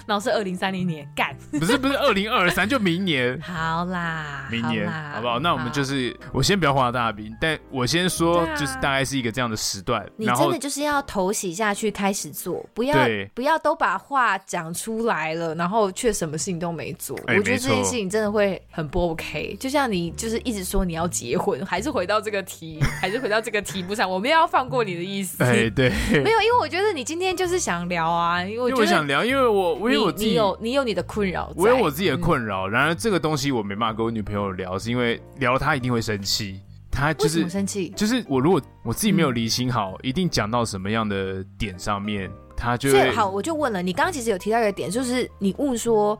然后是二零三零年干，不是不是二零二三就明年，好啦，明年好不好？那我们就是我先不要画大饼，但我先说就是大概是一个这样的时段，你真的就是要头洗下去开始做，不要不要都把话讲出来了，然后却什么事情都没做，我觉得这件事情真的会很不 OK。就像你就是一直说你要结婚，还是回到这个题，还是回到这个题目上，我没有要放过你的意思。哎，对，没有，因为我觉得你今天就是想聊啊，因为我，觉得我想聊，因为我我有我自己你有你有你的困扰，我有我自己的困扰。然而这个东西我没办法跟我女朋友聊，是因为聊她一定会生气。她就是生气，就是我如果我自己没有理清好，一定讲到什么样的点上面。他就最好，我就问了，你刚刚其实有提到一个点，就是你问说，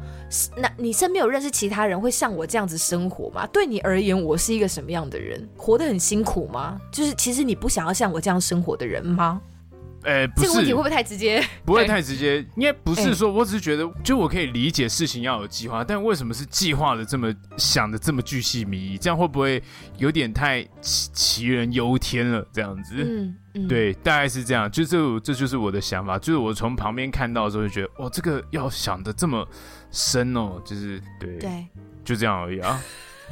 那你身边有认识其他人会像我这样子生活吗？对你而言，我是一个什么样的人？活得很辛苦吗？就是其实你不想要像我这样生活的人吗？哎、欸，不是，这个问题会不会太直接？不会太直接，应该不是说，我只是觉得，就我可以理解事情要有计划，但为什么是计划的这么想的这么巨细靡遗？这样会不会有点太杞杞人忧天了？这样子，嗯，嗯对，大概是这样。就这，这就是我的想法。就是我从旁边看到的时候，就觉得，哇，这个要想的这么深哦，就是对，对，就这样而已啊。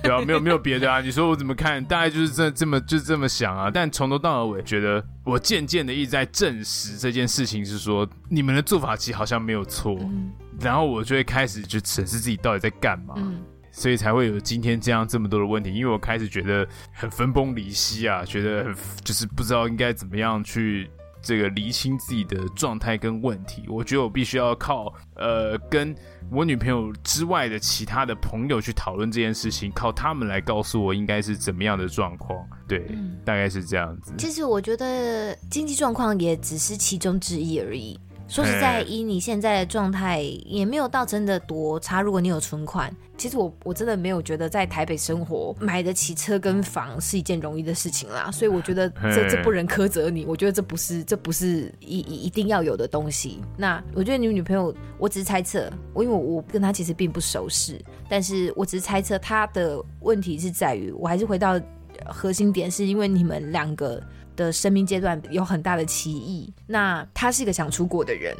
对啊，没有没有别的啊。你说我怎么看？大概就是这这么就是这么想啊。但从头到尾，觉得我渐渐的一直在证实这件事情，是说你们的做法其实好像没有错。嗯、然后我就会开始就审视自己到底在干嘛，嗯、所以才会有今天这样这么多的问题。因为我开始觉得很分崩离析啊，觉得很就是不知道应该怎么样去。这个厘清自己的状态跟问题，我觉得我必须要靠呃跟我女朋友之外的其他的朋友去讨论这件事情，靠他们来告诉我应该是怎么样的状况。对，嗯、大概是这样子。其实我觉得经济状况也只是其中之一而已。说实在，以你现在的状态，也没有到真的多差。如果你有存款，其实我我真的没有觉得在台北生活买得起车跟房是一件容易的事情啦。所以我觉得这这不能苛责你，我觉得这不是这不是一一一定要有的东西。那我觉得你女朋友，我只是猜测，我因为我我跟她其实并不熟识，但是我只是猜测她的问题是在于，我还是回到核心点，是因为你们两个。的生命阶段有很大的歧义。那他是一个想出国的人，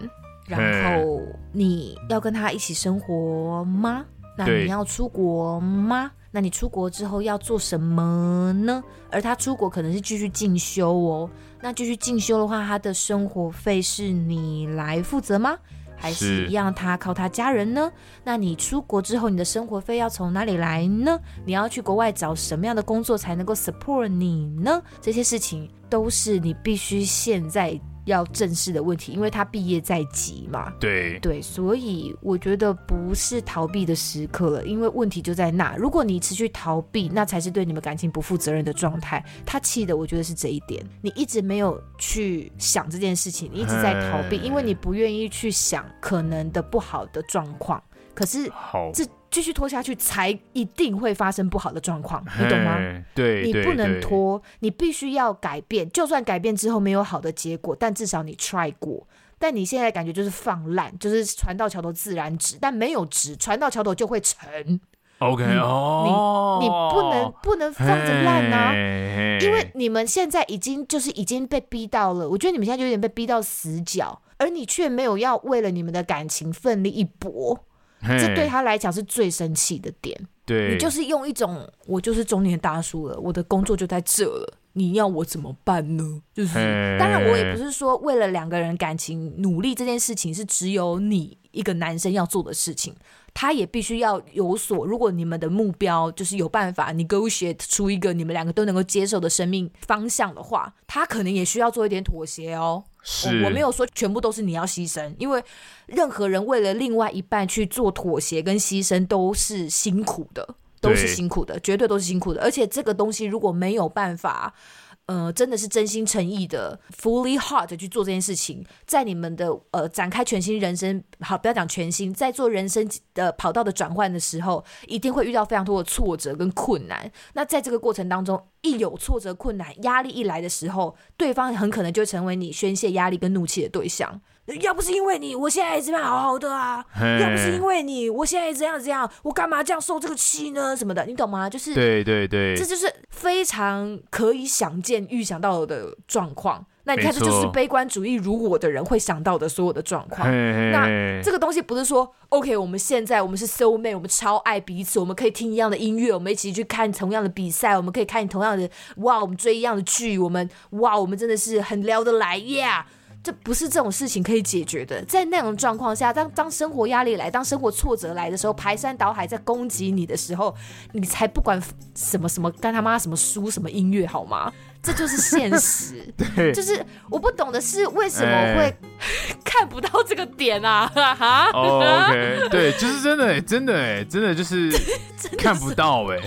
然后你要跟他一起生活吗？那你要出国吗？那你出国之后要做什么呢？而他出国可能是继续进修哦。那继续进修的话，他的生活费是你来负责吗？还是一样，他靠他家人呢？那你出国之后，你的生活费要从哪里来呢？你要去国外找什么样的工作才能够 support 你呢？这些事情都是你必须现在。要正视的问题，因为他毕业在即嘛。对对，所以我觉得不是逃避的时刻了，因为问题就在那。如果你持续逃避，那才是对你们感情不负责任的状态。他气的，我觉得是这一点。你一直没有去想这件事情，你一直在逃避，因为你不愿意去想可能的不好的状况。可是，好，这继续拖下去，才一定会发生不好的状况，你懂吗？对，你不能拖，你必须要改变。就算改变之后没有好的结果，但至少你 try 过。但你现在感觉就是放烂，就是船到桥头自然直，但没有直，船到桥头就会沉。OK，你哦，你你不能不能放着烂啊，因为你们现在已经就是已经被逼到了，我觉得你们现在就有点被逼到死角，而你却没有要为了你们的感情奋力一搏。这对他来讲是最生气的点。对，你就是用一种我就是中年大叔了，我的工作就在这了，你要我怎么办呢？就是当然，我也不是说为了两个人感情努力这件事情是只有你一个男生要做的事情，他也必须要有所。如果你们的目标就是有办法 negotiate 出一个你们两个都能够接受的生命方向的话，他可能也需要做一点妥协哦。是我，我没有说全部都是你要牺牲，因为任何人为了另外一半去做妥协跟牺牲都是辛苦的，都是辛苦的，绝对都是辛苦的。而且这个东西如果没有办法，呃，真的是真心诚意的 fully heart 去做这件事情，在你们的呃展开全新人生，好，不要讲全新，在做人生的跑道的转换的时候，一定会遇到非常多的挫折跟困难。那在这个过程当中，一有挫折、困难、压力一来的时候，对方很可能就成为你宣泄压力跟怒气的对象。要不是因为你，我现在这样好好的啊。要不是因为你，我现在这样这样，我干嘛这样受这个气呢？什么的，你懂吗？就是对对对，这就是非常可以想见、预想到的状况。那你看，这就是悲观主义如我的人会想到的所有的状况。那这个东西不是说，OK，我们现在我们是 soul mate，我们超爱彼此，我们可以听一样的音乐，我们一起去看同样的比赛，我们可以看同样的哇，我们追一样的剧，我们哇，我们真的是很聊得来呀。Yeah! 这不是这种事情可以解决的。在那种状况下，当当生活压力来，当生活挫折来的时候，排山倒海在攻击你的时候，你才不管什么什么干他妈什么书什么音乐好吗？这就是现实。对，就是我不懂的是为什么会 看不到这个点啊？哈、oh, OK，对，就是真的，真的，哎，真的就是 看不到，哎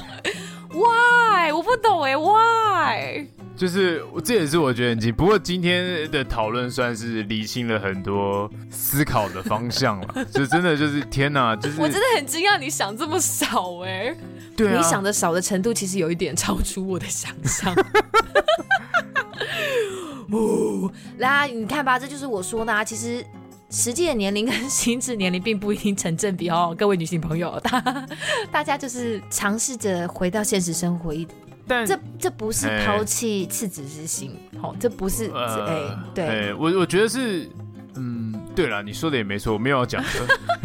，Why？我不懂，哎，Why？就是，这也是我觉得很惊。不过今天的讨论算是理清了很多思考的方向了。就真的就是天哪，就是我真的很惊讶，你想这么少哎、欸。对、啊，你想的少的程度其实有一点超出我的想象。哦，来，你看吧，这就是我说的啊。其实实际的年龄跟心智年龄并不一定成正比哦，各位女性朋友，大 大家就是尝试着回到现实生活一点。但这这不是抛弃赤子之心，好、欸，这不是哎、呃欸，对，欸、我我觉得是，嗯，对了，你说的也没错，我没有要讲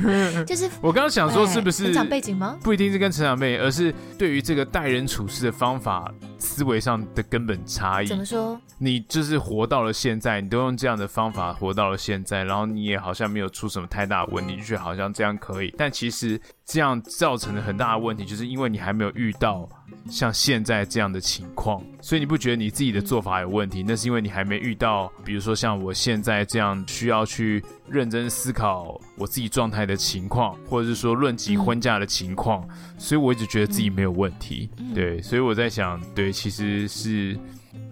的，就是我刚刚想说，是不是成长背景吗？不一定是跟成长背景，而是对于这个待人处事的方法、思维上的根本差异。怎么说？你就是活到了现在，你都用这样的方法活到了现在，然后你也好像没有出什么太大的问题，就觉得好像这样可以，但其实这样造成了很大的问题，就是因为你还没有遇到。像现在这样的情况，所以你不觉得你自己的做法有问题？那是因为你还没遇到，比如说像我现在这样需要去认真思考我自己状态的情况，或者是说论及婚嫁的情况，所以我一直觉得自己没有问题。对，所以我在想，对，其实是。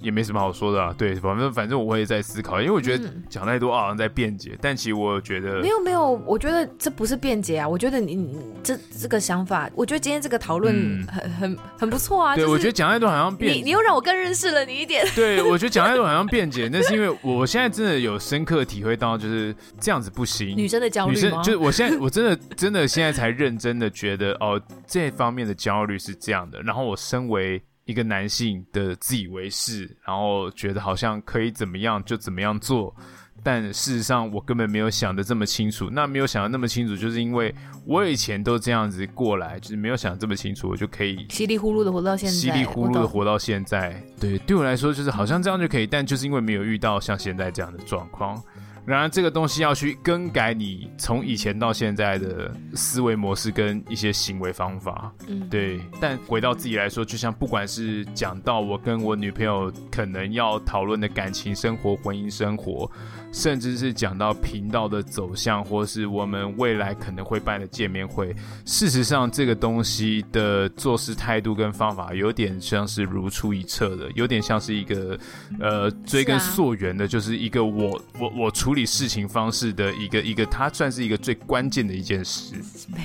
也没什么好说的啊，对，反正反正我也在思考，因为我觉得讲太多好像在辩解，但其实我觉得没有没有，我觉得这不是辩解啊，我觉得你，你这这个想法，我觉得今天这个讨论很很很不错啊。对，我觉得讲太多好像辩，你你又让我更认识了你一点。对，我觉得讲太多好像辩解，那是因为我现在真的有深刻体会到，就是这样子不行。女生的焦虑？女生就是我现在我真的真的现在才认真的觉得哦，这方面的焦虑是这样的，然后我身为。一个男性的自以为是，然后觉得好像可以怎么样就怎么样做，但事实上我根本没有想的这么清楚。那没有想的那么清楚，就是因为我以前都这样子过来，就是没有想这么清楚，我就可以稀里糊涂的活到现在，稀里糊涂的活到现在。对，对我来说就是好像这样就可以，但就是因为没有遇到像现在这样的状况。然而，这个东西要去更改你从以前到现在的思维模式跟一些行为方法，嗯，对。但回到自己来说，就像不管是讲到我跟我女朋友可能要讨论的感情生活、婚姻生活。甚至是讲到频道的走向，或是我们未来可能会办的见面会。事实上，这个东西的做事态度跟方法，有点像是如出一辙的，有点像是一个呃追根溯源的，就是一个我我我处理事情方式的一个一个，它算是一个最关键的一件事。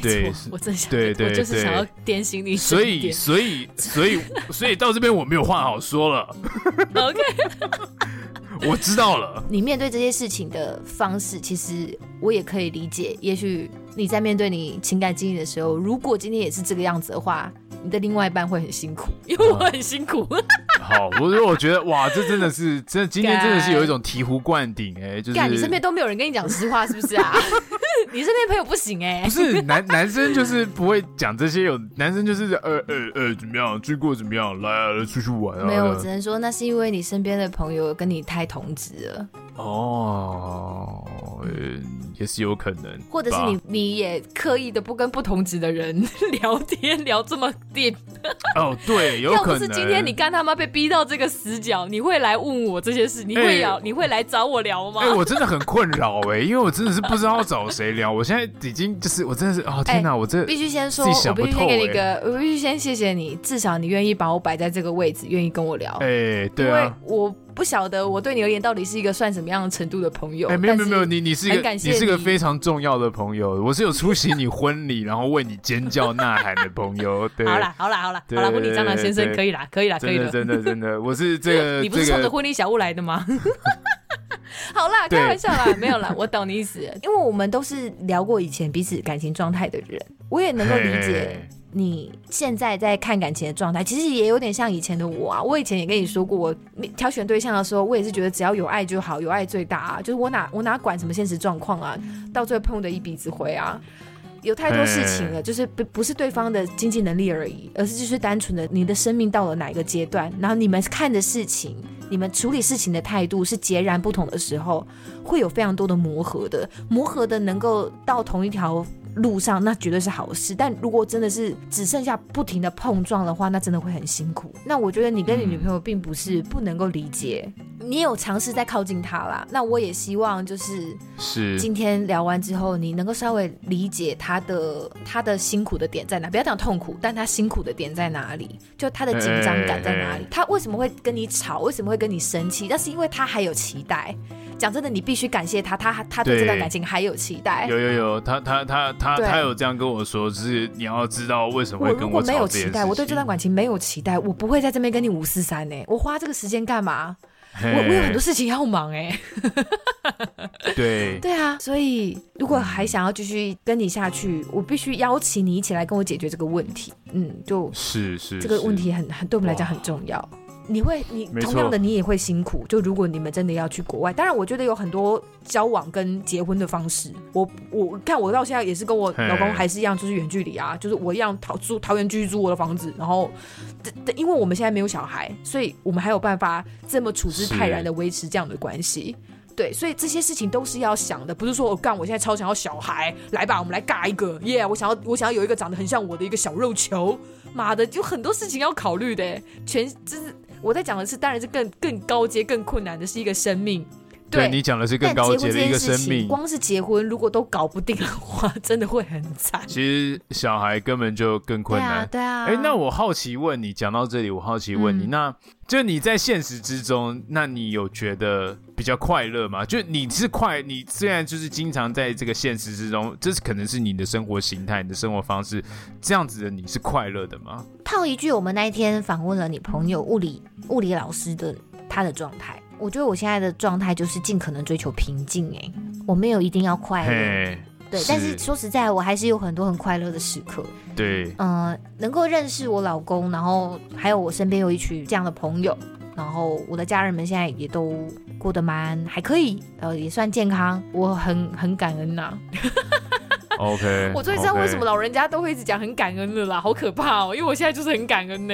对，我真想，对对，我就是想要点醒你。所以，所以，所以，所以到这边我没有话好说了。OK。我知道了。你面对这些事情的方式，其实我也可以理解。也许你在面对你情感经历的时候，如果今天也是这个样子的话，你的另外一半会很辛苦，因为我很辛苦。好，我说我觉得哇，这真的是真的，今天真的是有一种醍醐灌顶哎，就是你身边都没有人跟你讲实话，是不是啊？你身边朋友不行哎、欸，不是 男男生就是不会讲这些，有男生就是呃呃呃怎么样，追过怎么样，来啊来出去玩啊。没有，我只能说那是因为你身边的朋友跟你太同质了。哦，也是有可能，或者是你你也刻意的不跟不同职的人 聊天聊这么 deep。哦，对，有可能。要不是今天你干他妈被逼到这个死角，你会来问我这些事？你会聊？欸、你会来找我聊吗？哎、欸，我真的很困扰哎，因为我真的是不知道找谁聊。我现在已经就是我真的是哦天哪，欸、我这必须先说，我必须先给你一个，我必须先谢谢你，至少你愿意把我摆在这个位置，愿意跟我聊。哎、欸，对啊，因为我。不晓得我对你而言到底是一个算什么样的程度的朋友？哎，没有没有没有，你你你是一个你，你是个非常重要的朋友，我是有出席你婚礼，然后为你尖叫呐喊的朋友。对，好啦好啦好啦好啦，婚礼蟑螂先生可以啦可以啦可以了，真的真的真的，我是这个，你不是冲着婚礼小物来的吗？好啦，开玩笑啦，没有啦，我懂你意思。因为我们都是聊过以前彼此感情状态的人，我也能够理解你现在在看感情的状态。其实也有点像以前的我啊。我以前也跟你说过，我挑选对象的时候，我也是觉得只要有爱就好，有爱最大啊。就是我哪我哪管什么现实状况啊，到最后碰的一鼻子灰啊。有太多事情了，就是不不是对方的经济能力而已，而是就是单纯的你的生命到了哪一个阶段，然后你们看的事情，你们处理事情的态度是截然不同的时候，会有非常多的磨合的，磨合的能够到同一条路上，那绝对是好事。但如果真的是只剩下不停的碰撞的话，那真的会很辛苦。那我觉得你跟你女朋友并不是不能够理解。你有尝试在靠近她啦，那我也希望就是是今天聊完之后，你能够稍微理解她的她的辛苦的点在哪，不要讲痛苦，但她辛苦的点在哪里，就她的紧张感在哪里，他为什么会跟你吵，为什么会跟你生气？那是因为她还有期待。讲真的，你必须感谢他，他他对这段感情还有期待。有有有，他他他他他有这样跟我说，就是你要知道为什么会跟我如果没有期待，我对这段感情没有期待，我不会在这边跟你五四三呢。我花这个时间干嘛？我我有很多事情要忙哎，对 对啊，所以如果还想要继续跟你下去，我必须邀请你一起来跟我解决这个问题。嗯，就是是这个问题很很对我们来讲很重要。你会，你同样的，你也会辛苦。就如果你们真的要去国外，当然，我觉得有很多交往跟结婚的方式。我我看我到现在也是跟我老公还是一样，就是远距离啊，就是我一样桃租桃园居住我的房子，然后，因为我们现在没有小孩，所以我们还有办法这么处之泰然的维持这样的关系。对，所以这些事情都是要想的，不是说我干，我现在超想要小孩，来吧，我们来尬一个，耶、yeah！我想要，我想要有一个长得很像我的一个小肉球，妈的，就很多事情要考虑的，全就是。我在讲的是，当然是更更高阶、更困难的是一个生命。对，对你讲的是更高阶的一个生命。光是结婚，如果都搞不定的话，真的会很惨。其实小孩根本就更困难。对啊。哎、啊，那我好奇问你，讲到这里，我好奇问你，嗯、那就你在现实之中，那你有觉得比较快乐吗？就你是快，你虽然就是经常在这个现实之中，这是可能是你的生活形态、你的生活方式，这样子的你是快乐的吗？套一句，我们那一天访问了你朋友物理物理老师的他的状态。我觉得我现在的状态就是尽可能追求平静，哎，我没有一定要快乐对，但是说实在，我还是有很多很快乐的时刻，对，嗯、呃，能够认识我老公，然后还有我身边有一群这样的朋友，然后我的家人们现在也都过得蛮还可以，呃，也算健康，我很很感恩呐、啊。OK，我终于知道为什么老人家都会一直讲很感恩的啦，好可怕哦！因为我现在就是很感恩呢，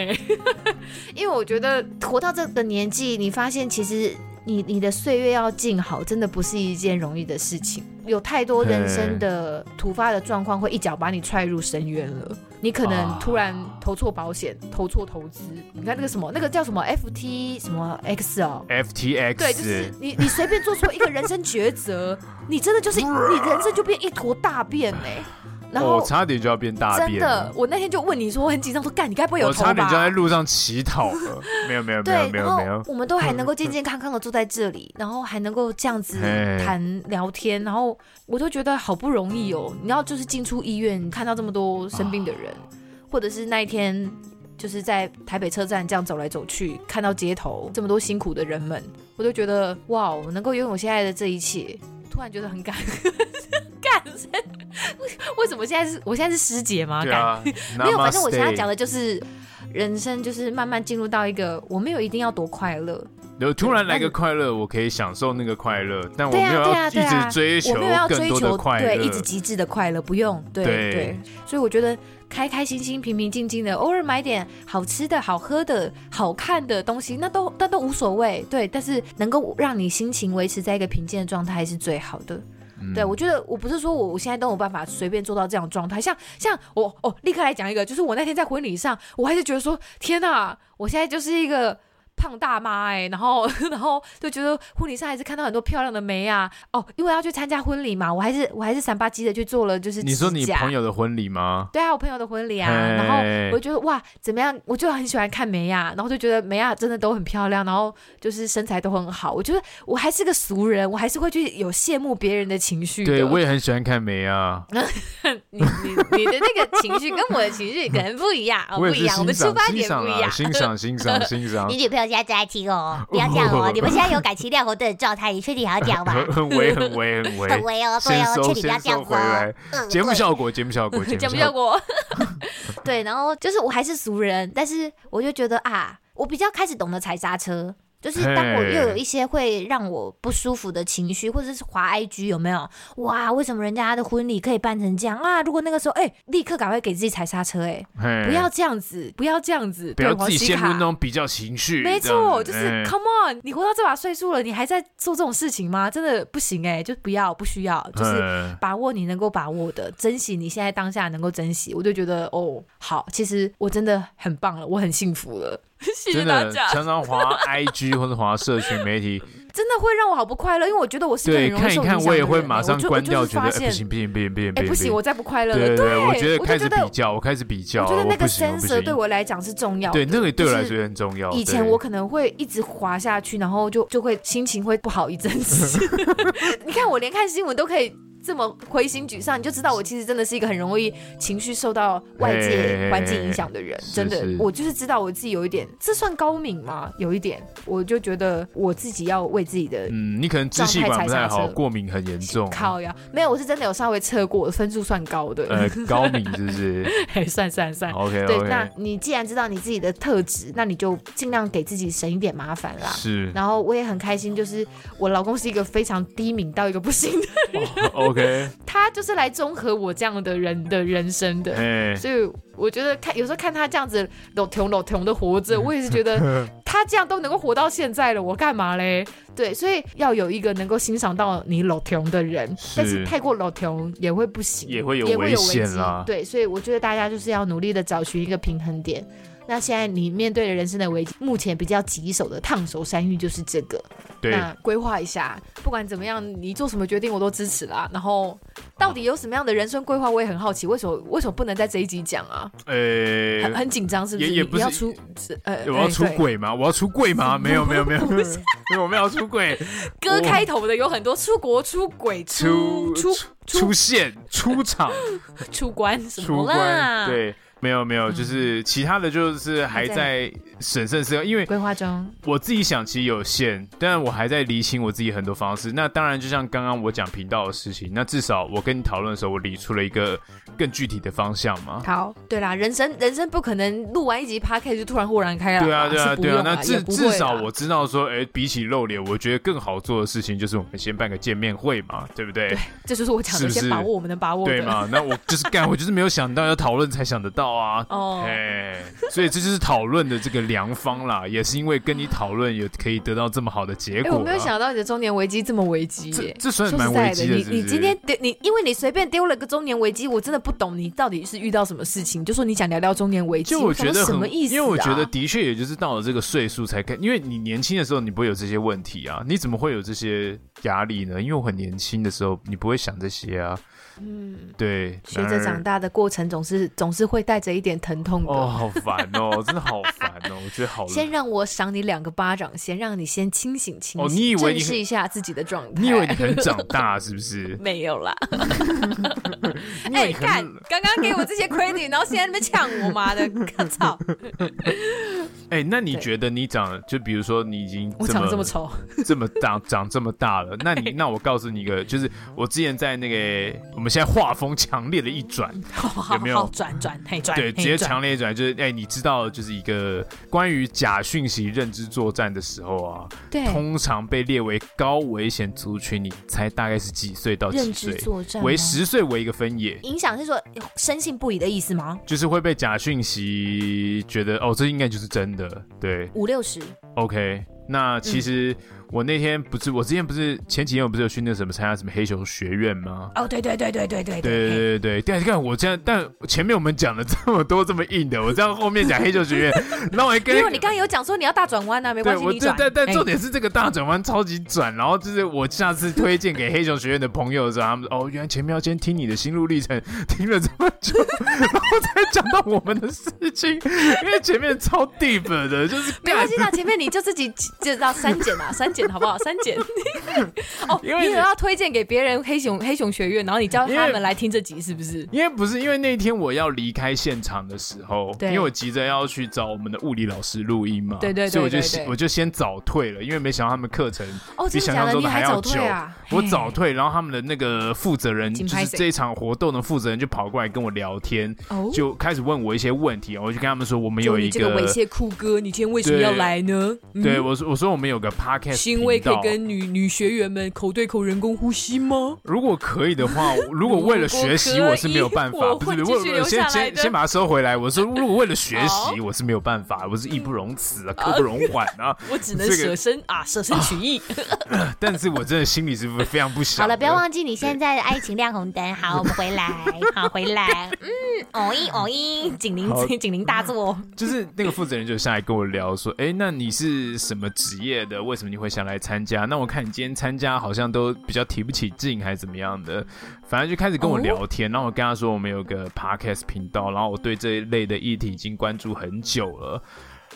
因为我觉得活到这个年纪，你发现其实你你的岁月要静好，真的不是一件容易的事情。有太多人生的突发的状况会一脚把你踹入深渊了。你可能突然投错保险，投错投资。你看那个什么，那个叫什么 FT 什么 X 哦，FTX。对，就是你你随便做错一个人生抉择，你真的就是你人生就变一坨大便嘞。然后、哦、差点就要变大便，真的，我那天就问你说，我很紧张，说干，你该不会有？我差点就在路上乞讨了，没有没有没有没有没有，我们都还能够健健康康的坐在这里，然后还能够这样子谈聊天，然后我就觉得好不容易哦。你要就是进出医院，看到这么多生病的人，啊、或者是那一天就是在台北车站这样走来走去，看到街头这么多辛苦的人们，我就觉得哇，我能够拥有现在的这一切，突然觉得很感感恩。为什么现在是？我现在是师姐吗？啊、没有，反正我现在讲的就是人生，就是慢慢进入到一个我没有一定要多快乐，有突然来个快乐，我可以享受那个快乐，但我没有要一直追求更多的快乐，对，一直极致的快乐，不用，对对，对。所以我觉得开开心心、平平静静的，偶尔买点好吃的、好喝的、好看的东西，那都那都无所谓，对。但是能够让你心情维持在一个平静的状态是最好的。对，我觉得我不是说我我现在都有办法随便做到这样状态，像像我哦，立刻来讲一个，就是我那天在婚礼上，我还是觉得说，天哪，我现在就是一个胖大妈哎、欸，然后 然后就觉得婚礼上还是看到很多漂亮的妹啊。哦，因为要去参加婚礼嘛，我还是我还是三八七的去做了，就是你说你朋友的婚礼吗？对啊，我朋友的婚礼啊。然后我就觉得哇，怎么样？我就很喜欢看梅啊，然后就觉得梅啊真的都很漂亮，然后就是身材都很好。我觉得我还是个俗人，我还是会去有羡慕别人的情绪。对，我也很喜欢看梅啊。你你你的那个情绪跟我的情绪可能不一样，哦，不一样，我们出发点不一样。欣赏欣赏欣赏。你女朋友现在在听哦，不要这样哦。你们现在有感情亮红灯的状态，你确定还要讲吗？很微很微很微很微哦，对哦，确定不要这样子哦。节目效果，节目效果，节目效果。对，然后就是我还是俗人，但是我就觉得啊，我比较开始懂得踩刹车。就是当我又有一些会让我不舒服的情绪，或者是滑 IG 有没有？哇，为什么人家的婚礼可以办成这样啊？如果那个时候，哎、欸，立刻赶快给自己踩刹车、欸，哎，不要这样子，不要这样子，不要自己陷入那种比较情绪。没错，就是、欸、Come on，你活到这把岁数了，你还在做这种事情吗？真的不行哎、欸，就不要，不需要，就是把握你能够把握的，珍惜你现在当下能够珍惜。我就觉得哦，好，其实我真的很棒了，我很幸福了。谢谢大家。常常滑 IG 或者滑社群媒体，真的会让我好不快乐，因为我觉得我是。对，看一看我也会马上关掉，觉得不行不行不行不行，哎不行，我再不快乐了。对对，我觉得开始比较，我开始比较。我觉得那个 sensor 对我来讲是重要。对，那个对我来说很重要。以前我可能会一直滑下去，然后就就会心情会不好一阵子。你看我连看新闻都可以。这么灰心沮丧，你就知道我其实真的是一个很容易情绪受到外界环境影响的人。真的，我就是知道我自己有一点，这算高敏吗？有一点，我就觉得我自己要为自己的嗯，你可能支气管不太好，过敏很严重。靠呀，没有，我是真的有稍微测过，分数算高的。呃，高敏是不是？算算算。OK，对，那你既然知道你自己的特质，那你就尽量给自己省一点麻烦啦。是。然后我也很开心，就是我老公是一个非常低敏到一个不行的人。OK，他就是来综合我这样的人的人生的，所以我觉得看有时候看他这样子老穷老穷的活着，我也是觉得 他这样都能够活到现在了，我干嘛嘞？对，所以要有一个能够欣赏到你老穷的人，但是太过老穷也会不行，也会有危险啊。对，所以我觉得大家就是要努力的找寻一个平衡点。那现在你面对的人生的危机，目前比较棘手的烫手山芋就是这个。对，那规划一下，不管怎么样，你做什么决定我都支持啦。然后到底有什么样的人生规划，我也很好奇，为什么为什么不能在这一集讲啊？呃、欸，很很紧张是不是？也也不是要出，呃，我要出轨吗？我要出柜吗？没有没有没有，不是，我们要出轨。歌开头的有很多出国、出轨、出出出现、出场、出关什么啦？对。没有没有，就是其他的就是还在审慎思考，因为规划中，我自己想其实有限，但我还在理清我自己很多方式。那当然，就像刚刚我讲频道的事情，那至少我跟你讨论的时候，我理出了一个更具体的方向嘛。好，对啦，人生人生不可能录完一集 Podcast 就突然豁然开朗。对啊对啊对啊，那至至少我知道说，哎，比起露脸，我觉得更好做的事情就是我们先办个见面会嘛，对不对？对，这就是我讲的，先把握我们能把握的。对嘛？那我就是干，我就是没有想到要讨论才想得到。啊哦，哎，所以这就是讨论的这个良方啦，也是因为跟你讨论，有可以得到这么好的结果。我没有想到你的中年危机这么危机耶，这算是蛮危机的。你你今天丢你，因为你随便丢了个中年危机，我真的不懂你到底是遇到什么事情。就说你想聊聊中年危机，就我觉得什么意思？因为我觉得的确也就是到了这个岁数才开，因为你年轻的时候你不会有这些问题啊，你怎么会有这些压力呢？因为我很年轻的时候，你不会想这些啊。嗯，对，随着长大的过程，总是总是会带着一点疼痛的。哦，好烦哦，真的好烦哦，我觉得好。先让我赏你两个巴掌，先让你先清醒清醒。哦，你以为你正视一下自己的状态？你以为你很长大是不是？没有啦。哎、欸，看，刚刚给我这些 credit，然后现在在那边呛我妈的，我操！哎、欸，那你觉得你长，就比如说你已经我长这么丑，这么大，长这么大了，那你那我告诉你一个，就是我之前在那个我们。现在画风强烈的一转，有没有转转嘿转？对，直接强烈一转，就是哎、欸，你知道，就是一个关于假讯息认知作战的时候啊，对，通常被列为高危险族群，你猜大概是几岁到几岁？作战为十岁为一个分野，影响是说深信不疑的意思吗？就是会被假讯息觉得哦，这应该就是真的，对，五六十，OK。那其实我那天不是，我之前不是前几天我不是有去那什么参加什么黑熊学院吗？哦，对对对对对对对对对对对。你看我这样，但前面我们讲了这么多这么硬的，我这样后面讲黑熊学院，那我还跟因为你刚刚有讲说你要大转弯啊，没关系，我这但但重点是这个大转弯超级转，然后就是我下次推荐给黑熊学院的朋友的时候，他们说哦，原来前面要先听你的心路历程，听了这么久，然后才讲到我们的事情，因为前面超 deep 的，就是没关系，那前面你就自己就到删减啊，删减。好不好？三减 哦，因为你要推荐给别人黑熊黑熊学院，然后你叫他们来听这集，是不是？因为不是，因为那天我要离开现场的时候，因为我急着要去找我们的物理老师录音嘛，对对，对，所以我就我就先早退了，因为没想到他们课程比想象中的还要久啊。我早退，然后他们的那个负责人就是这一场活动的负责人就跑过来跟我聊天，就开始问我一些问题，我就跟他们说，我们有一个猥亵酷哥，你今天为什么要来呢？对我说，我说我们有个 podcast。因为可以跟女女学员们口对口人工呼吸吗？如果可以的话，如果为了学习，我是没有办法。不是，我先先先把它收回来。我说，如果为了学习，我是没有办法，我是义不容辞啊，刻不容缓啊。我只能舍身啊，舍身取义。但是我真的心里是非常不想。好了，不要忘记你现在的爱情亮红灯。好，我们回来，好回来。嗯，哦一哦一，警铃警铃大作。就是那个负责人就下来跟我聊说，哎，那你是什么职业的？为什么你会想来参加？那我看你今天参加好像都比较提不起劲，还是怎么样的？反正就开始跟我聊天，然后我跟他说我们有个 podcast 频道，然后我对这一类的议题已经关注很久了。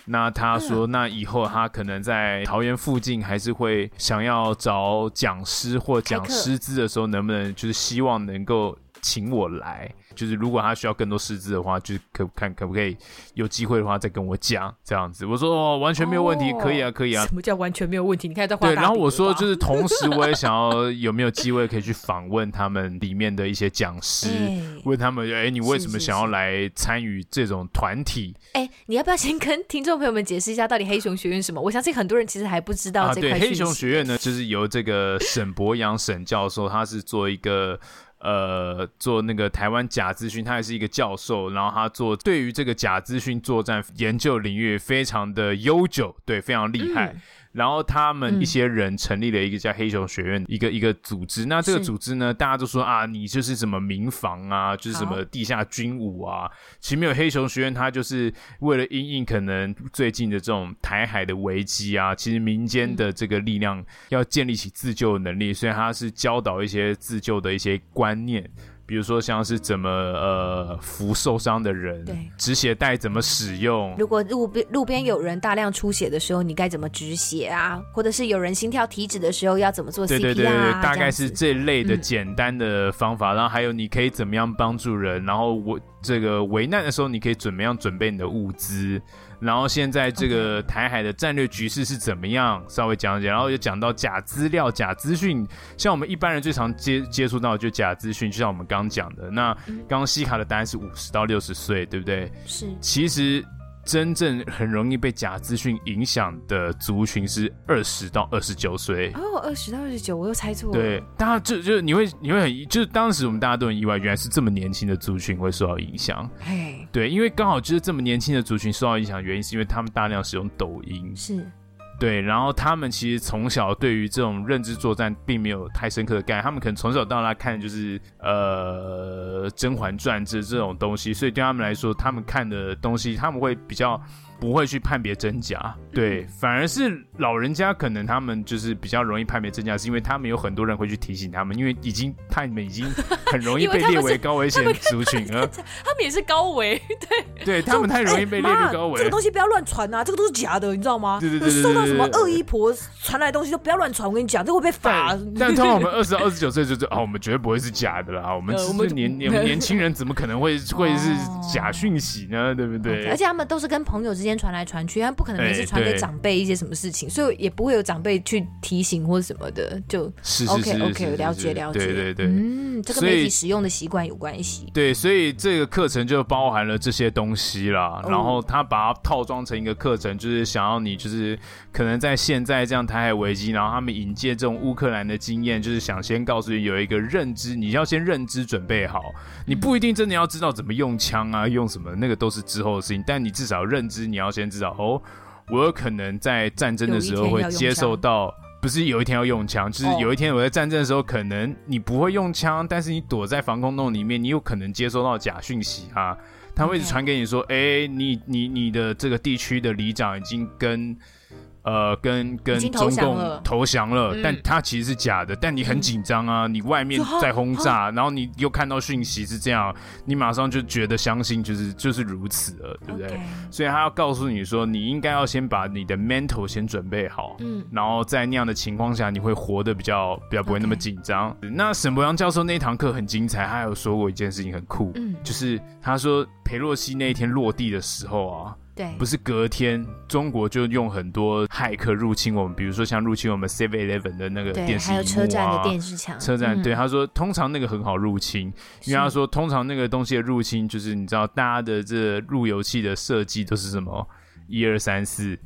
那他说，那以后他可能在桃园附近还是会想要找讲师或讲师资的时候，能不能就是希望能够请我来？就是如果他需要更多师资的话，就是可看可不可以有机会的话再跟我讲这样子。我说哦，完全没有问题，可以啊，可以啊。什么叫完全没有问题？你看在画。对，然后我说就是同时我也想要有没有机会可以去访问他们里面的一些讲师，问他们哎，你为什么想要来参与这种团体？哎，你要不要先跟听众朋友们解释一下到底黑熊学院什么？我相信很多人其实还不知道这块。对，黑熊学院呢，就是由这个沈博洋沈教授，他是做一个。呃，做那个台湾假资讯，他也是一个教授，然后他做对于这个假资讯作战研究领域非常的悠久，对，非常厉害。然后他们一些人成立了一个叫黑熊学院，一个一个组织。那这个组织呢，大家都说啊，你就是什么民防啊，就是什么地下军武啊。其实没有黑熊学院，它就是为了因应可能最近的这种台海的危机啊，其实民间的这个力量要建立起自救的能力，所以它是教导一些自救的一些观念。比如说像是怎么呃扶受伤的人，对，止血带怎么使用？如果路边路边有人大量出血的时候，你该怎么止血啊？或者是有人心跳停止的时候要怎么做 CPR 啊？对对对对，大概是这类的简单的方法。嗯、然后还有你可以怎么样帮助人？然后我这个危难的时候，你可以怎么样准备你的物资？然后现在这个台海的战略局势是怎么样？稍微讲解，然后又讲到假资料、假资讯，像我们一般人最常接接触到的就假资讯，就像我们刚讲的。那刚刚西卡的答案是五十到六十岁，对不对？是。其实真正很容易被假资讯影响的族群是二十到二十九岁。哦，二十到二十九，我又猜错了。对，大家就就你会你会很就是当时我们大家都很意外，原来是这么年轻的族群会受到影响。嘿。对，因为刚好就是这么年轻的族群受到影响，原因是因为他们大量使用抖音。是，对，然后他们其实从小对于这种认知作战并没有太深刻的概念，他们可能从小到大看就是呃《甄嬛传》这这种东西，所以对他们来说，他们看的东西他们会比较。不会去判别真假，对，反而是老人家可能他们就是比较容易判别真假，是因为他们有很多人会去提醒他们，因为已经他们已经很 容易被列为高危险族群了。他们也是高危，对，对 他们太容易被列入高危。这个东西不要乱传啊，这个都是假的，你知道吗？对对对，收到什么恶姨婆传来的东西都不要乱传，我跟你讲，这会被罚。但通常我们 二十到二十九岁就是啊，我们绝对不会是假的啦，我们我们年年年轻人怎么可能会会是假讯息呢？对不对？而且他们都是跟朋友之间传来传去，他不可能每次传给长辈一些什么事情，所以也不会有长辈去提醒或者什么的，就 OK OK 了解了解，对对对，嗯，这个媒体使用的习惯有关系。对，所以这个课程就包含了这些东西啦，然后他把它套装成一个课程，就是想要你就是可能在现在这样台海危机，然后他们引介这种乌克兰的经验，就是想先告诉你有一个认知，你要先认知准备好，你不一定真的要知道怎么用枪啊，用什么那个都是之后的事情，但你至少认知你要先知道。哦，我有可能在战争的时候会接受到不是有一天要用枪，就是有一天我在战争的时候，可能你不会用枪，但是你躲在防空洞里面，你有可能接收到假讯息啊，他会一直传给你说，哎你你你的这个地区的里长已经跟。呃，跟跟中共投降了，嗯、但他其实是假的。但你很紧张啊，嗯、你外面在轰炸，然后你又看到讯息是这样，你马上就觉得相信就是就是如此了，对不对.所以他要告诉你说，你应该要先把你的 mental 先准备好，嗯，然后在那样的情况下，你会活得比较比较不会那么紧张。那沈博洋教授那堂课很精彩，他有说过一件事情很酷，嗯，就是他说裴洛西那一天落地的时候啊。对，不是隔天，中国就用很多骇客入侵我们，比如说像入侵我们 Seven Eleven 的那个电视、啊、还有车站的电视墙。车站，嗯、对，他说通常那个很好入侵，因为他说通常那个东西的入侵，就是你知道大家的这路由器的设计都是什么？一二三四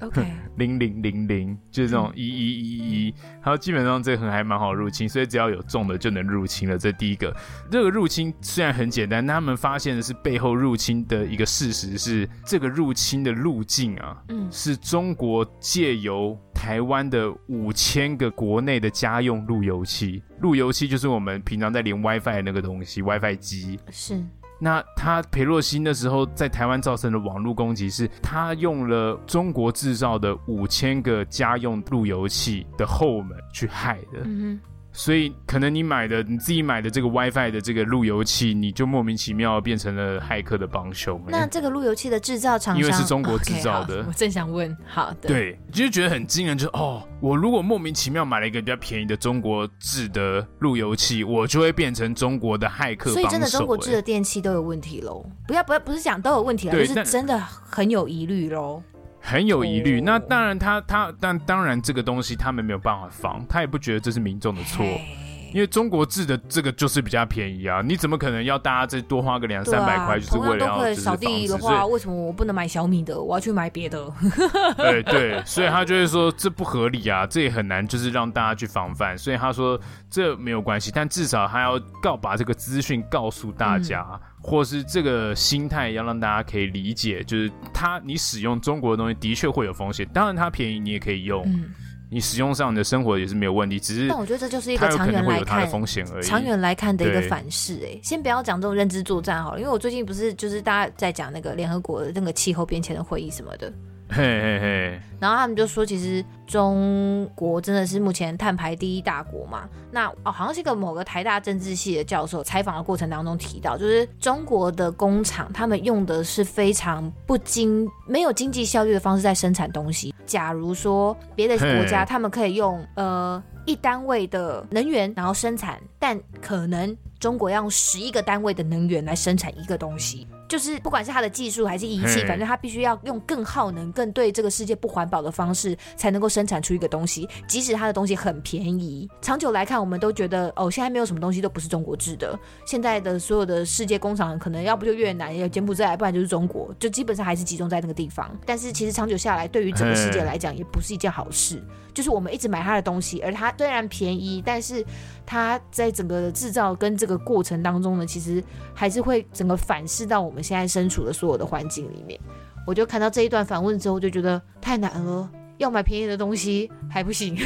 ，OK，零零零零，就是这种一一一一，然后基本上这个很还蛮好入侵，所以只要有中的就能入侵了。这第一个，这个入侵虽然很简单，但他们发现的是背后入侵的一个事实是，这个入侵的路径啊，嗯，是中国借由台湾的五千个国内的家用路由器，路由器就是我们平常在连 WiFi 的那个东西，WiFi 机。是。那他裴洛西那时候在台湾造成的网络攻击，是他用了中国制造的五千个家用路由器的后门去害的。嗯所以可能你买的你自己买的这个 WiFi 的这个路由器，你就莫名其妙变成了骇客的帮凶。那这个路由器的制造厂商，因为是中国制造的，okay, 我正想问，好的，对，就是觉得很惊人，就是哦，我如果莫名其妙买了一个比较便宜的中国制的路由器，我就会变成中国的骇客。所以真的中国制的电器都有问题喽？不要不要，不是讲都有问题了，就是真的很有疑虑喽。很有疑虑，那当然他他但当然这个东西他们没有办法防，他也不觉得这是民众的错，因为中国制的这个就是比较便宜啊，你怎么可能要大家再多花个两三百块，就是为了要扫地的话，为什么我不能买小米的，我要去买别的？对 对，所以他就会说这不合理啊，这也很难就是让大家去防范，所以他说这没有关系，但至少他要告把这个资讯告诉大家。嗯或是这个心态要让大家可以理解，就是它你使用中国的东西的确会有风险，当然它便宜你也可以用，嗯、你使用上你的生活也是没有问题，只是但我觉得这就是一个长远来看的风险而已，长远来看的一个反噬。哎，先不要讲这种认知作战好了，因为我最近不是就是大家在讲那个联合国的那个气候变迁的会议什么的。嘿嘿嘿，然后他们就说，其实中国真的是目前碳排第一大国嘛。那哦，好像是一个某个台大政治系的教授采访的过程当中提到，就是中国的工厂，他们用的是非常不经、没有经济效率的方式在生产东西。假如说别的国家，他们可以用呃一单位的能源然后生产，但可能中国要用十一个单位的能源来生产一个东西。就是不管是它的技术还是仪器，反正它必须要用更耗能、更对这个世界不环保的方式，才能够生产出一个东西。即使它的东西很便宜，长久来看，我们都觉得哦，现在没有什么东西都不是中国制的。现在的所有的世界工厂，可能要不就越南，要柬埔寨，不然就是中国，就基本上还是集中在那个地方。但是其实长久下来，对于整个世界来讲，也不是一件好事。就是我们一直买他的东西，而它虽然便宜，但是它在整个制造跟这个过程当中呢，其实还是会整个反噬到我们现在身处的所有的环境里面。我就看到这一段反问之后，就觉得太难了。要买便宜的东西还不行，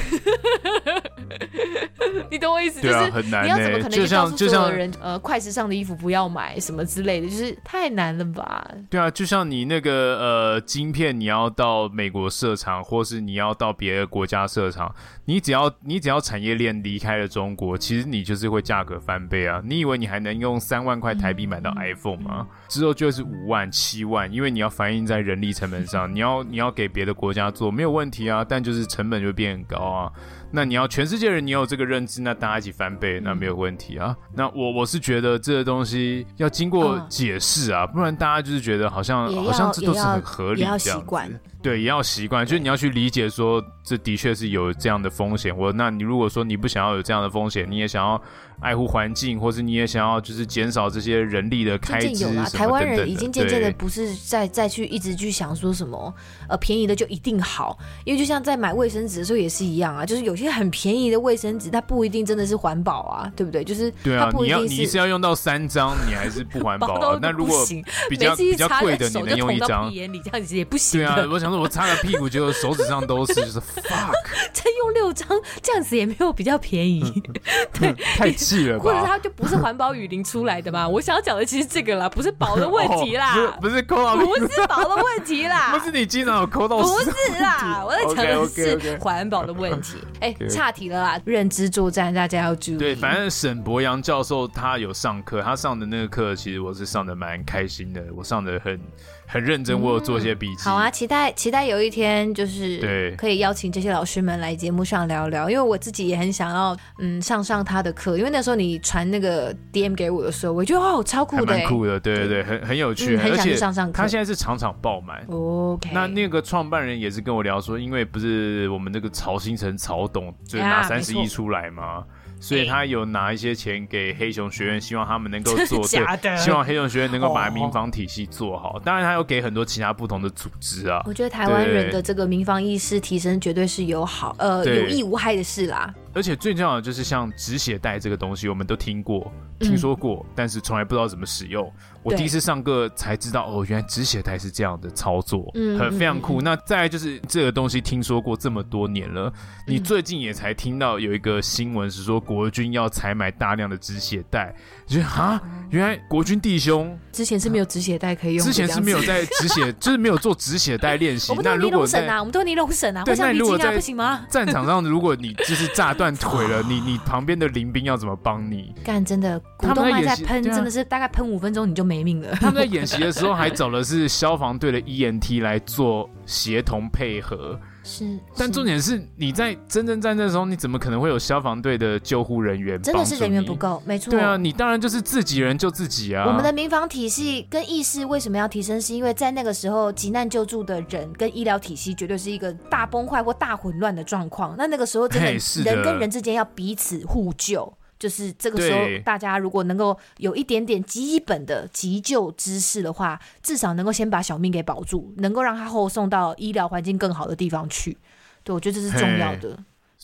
你懂我意思？就是你要怎么可能去告诉所有人，呃，快时尚的衣服不要买什么之类的，就是太难了吧？对啊，就像你那个呃，晶片，你要到美国设厂，或是你要到别的国家设厂，你只要你只要产业链离开了中国，其实你就是会价格翻倍啊！你以为你还能用三万块台币买到 iPhone 吗？之后就是五万、七万，因为你要反映在人力成本上，你要你要给别的国家做，没有问题。啊，但就是成本就会变很高啊。那你要全世界人你有这个认知，那大家一起翻倍，那没有问题啊。那我我是觉得这个东西要经过解释啊，不然大家就是觉得好像好像这都是很合理这样子。对，也要习惯，就是你要去理解说，这的确是有这样的风险。我那你如果说你不想要有这样的风险，你也想要爱护环境，或是你也想要就是减少这些人力的开支，有啦，台湾人已经渐渐的不是再再去一直去想说什么呃便宜的就一定好，因为就像在买卫生纸的时候也是一样啊，就是有些很便宜的卫生纸，它不一定真的是环保啊，对不对？就是对啊，你要你是要用到三张，你还是不环保啊。那如果比较比较贵的，你能用一张？眼里这样子也不行。对啊，我想说，我擦个屁股，结果手指上都是，就是 fuck。再用六张，这样子也没有比较便宜。对，太气了吧？或者它就不是环保雨林出来的嘛？我想要讲的其实这个啦，不是薄的问题啦，不是抠到，不是薄的问题啦，不是你经常有抠到，不是啦，我在讲的是环保的问题。哎，岔题了啦，认知作战大家要注意。对，反正沈博洋教授他有上课，他上的那个课其实我是上的蛮开心的，我上的很。很认真，我有做些笔记。好啊，期待期待有一天就是对，可以邀请这些老师们来节目上聊聊，因为我自己也很想要嗯上上他的课，因为那时候你传那个 DM 给我的时候，我觉得哦超酷的，蛮酷的，对对对，很很有趣，很想去上上课。他现在是场场爆满。OK，那那个创办人也是跟我聊说，因为不是我们那个曹星辰曹董就拿三十亿出来吗？所以他有拿一些钱给黑熊学院，希望他们能够做 对，希望黑熊学院能够把民防体系做好。当然，他有给很多其他不同的组织啊。我觉得台湾人的这个民防意识提升，绝对是有好呃有益无害的事啦。而且最重要的就是像止血带这个东西，我们都听过、听说过，嗯、但是从来不知道怎么使用。我第一次上课才知道，哦，原来止血带是这样的操作，嗯，很非常酷。嗯、那再来就是这个东西听说过这么多年了，你最近也才听到有一个新闻是说国军要采买大量的止血带，你觉得啊，原来国军弟兄之前是没有止血带可以用，之前是没有在止血，就是没有做止血带练习。那如果在，我们都尼龙绳啊，对，那如果在不行吗？战场上，如果你就是炸断。腿了，你你旁边的林兵要怎么帮你？干真的，股东还在喷，真的是大概喷五分钟你就没命了。他们在演习的时候还找的是消防队的 ENT 来做协同配合。是，但重点是你在真正战争的时候，你怎么可能会有消防队的救护人员？真的是人员不够，没错。对啊，你当然就是自己人救自己啊。我们的民防体系跟意识为什么要提升？是因为在那个时候，急难救助的人跟医疗体系绝对是一个大崩坏或大混乱的状况。那那个时候，真的人跟人之间要彼此互救。就是这个时候，大家如果能够有一点点基本的急救知识的话，至少能够先把小命给保住，能够让他后送到医疗环境更好的地方去。对，我觉得这是重要的。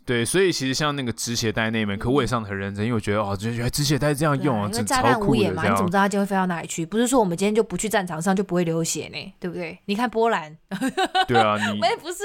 对，所以其实像那个止血带那门课，我也上的很认真，因为我觉得哦，觉得止血带这样用啊，因为炸弹无眼嘛，你怎么知道它今天会飞到哪里去？不是说我们今天就不去战场上就不会流血呢，对不对？你看波兰，对啊，你我也不是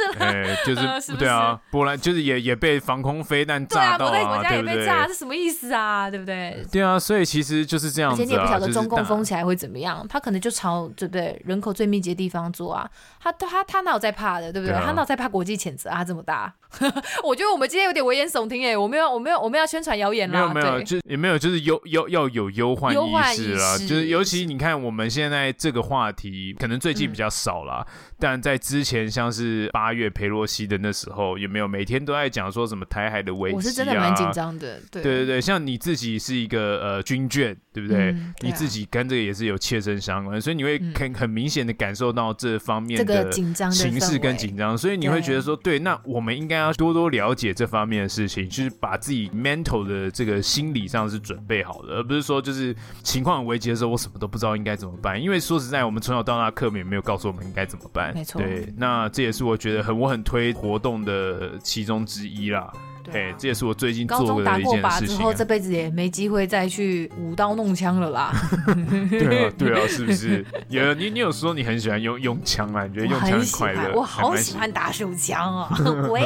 就 是对啊，波兰就是也也被防空飞弹炸到啊，对啊，国家也被炸，是什么意思啊？对不对？对啊，所以其实就是这样子，而且你也不晓得中共封起来会怎么样，他可能就朝对不对人口最密集的地方做啊，他他他哪有在怕的，对不对？他哪有在怕国际谴责啊？这么大，我觉得我们今天有点危言耸听哎，我们要我们要我们要宣传谣言啦，没有没有，就也没有，就是忧忧要有忧患意识啦，就是尤其你看我们现在这个话题，可能最近比较少啦，但在之前像是八月裴洛西的那时候，有没有每天都在讲说什么台海的危机啊？我是真的蛮紧张的，对对对，像你自己是一个呃军眷，对不对？你自己跟这个也是有切身相关，所以你会很很明显的感受到这方面的紧张形势跟紧张，所以你会觉得说，对，那我们应该要多多了解这方面的事情，就是把自己 mental 的这个心理上是准备好的，而不是说就是情况很危急的时候，我什么都不知道应该怎么办。因为说实在，我们从小到大课本也没有告诉我们应该怎么办。没错，对，那这也是我觉得很我很推活动的其中之一啦。哎，这也是我最近做过的一件事情。高中打过靶之后，这辈子也没机会再去舞刀弄枪了啦。对啊，对啊，是不是？有你，你有说你很喜欢用用枪啊？你觉得用枪很快乐？我好喜欢打手枪啊！喂，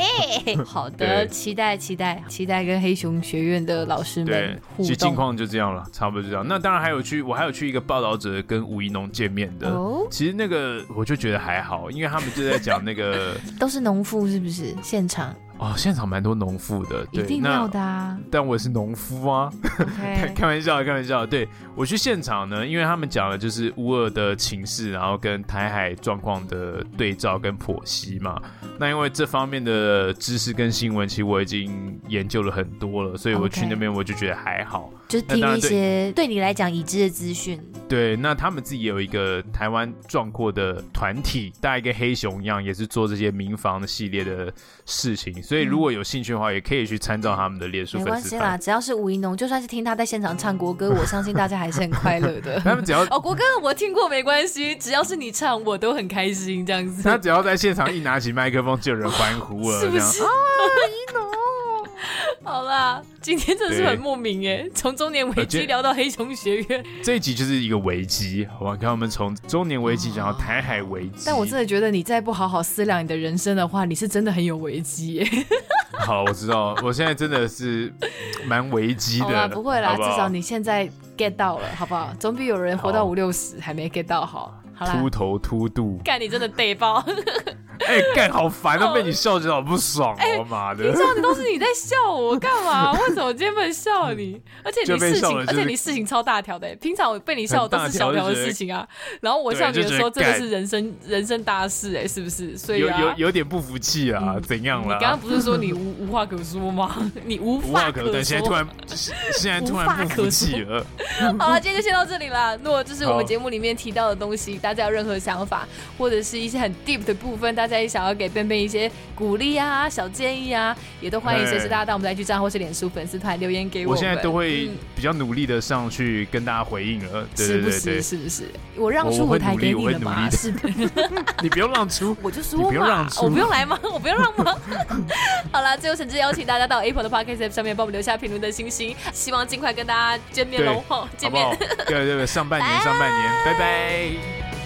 好的，期待期待期待跟黑熊学院的老师们互动。其实近况就这样了，差不多就这样。那当然还有去，我还有去一个报道者跟吴一农见面的。哦，其实那个我就觉得还好，因为他们就在讲那个 都是农夫，是不是？现场。哦，现场蛮多农妇的，对，一定要的啊。但我也是农夫啊. 开玩笑，开玩笑。对，我去现场呢，因为他们讲的就是乌尔的情势，然后跟台海状况的对照跟剖析嘛。那因为这方面的知识跟新闻，其实我已经研究了很多了，所以我去那边我就觉得还好。就听一些对你来讲已知的资讯。对，那他们自己也有一个台湾壮阔的团体，大概跟黑熊一样，也是做这些民房的系列的事情。所以如果有兴趣的话，也可以去参照他们的列书。没关系啦，只要是吴一农，就算是听他在现场唱国歌，我相信大家还是很快乐的。他们只要哦，国歌我听过没关系，只要是你唱，我都很开心这样子。他只要在现场一拿起麦克风，就有人欢呼了，是不是？啊，一农。好啦，今天真的是很莫名哎，从中年危机聊到黑熊学院，这一集就是一个危机，好吧？看我们从中年危机讲到台海危机，但我真的觉得你再不好好思量你的人生的话，你是真的很有危机耶。好，我知道，我现在真的是蛮危机的。好不会啦，好不好，至少你现在 get 到了，好不好？总比有人活到五六十还没 get 到好。秃头秃肚，干你真的得包！哎、欸，干好烦都被你笑着好不爽哦，妈、欸、的！平常都是你在笑我干嘛？为什么我今天不能笑你？而且你事情，而且你事情超大条的。平常我被你笑都是小条的事情啊，然后我笑你的时候真的是人生人生大事哎，是不是？所以、啊、有有有点不服气啊？嗯、怎样了？你刚刚不是说你无无话可说吗？你无话可说，现在突然现在突然不服气了。好了，今天就先到这里了。如果这是我们节目里面提到的东西，大家有任何想法或者是一些很 deep 的部分，大家也想要给 benben 一些鼓励啊、小建议啊，也都欢迎随时大家到我们的 IG 账号或是脸书粉丝团留言给我。我现在都会比较努力的上去跟大家回应了，对对对对，是不是？是不是？我让出舞台给你了吗？是的，你不用让出，我就说嘛，不用让出，我不用来吗？我不用让吗？好了，最后甚至邀请大家到 Apple 的 Podcast App 上面帮我们留下评论的星星，希望尽快跟大家见面喽！见面，对对对，上半年，上半年，拜拜。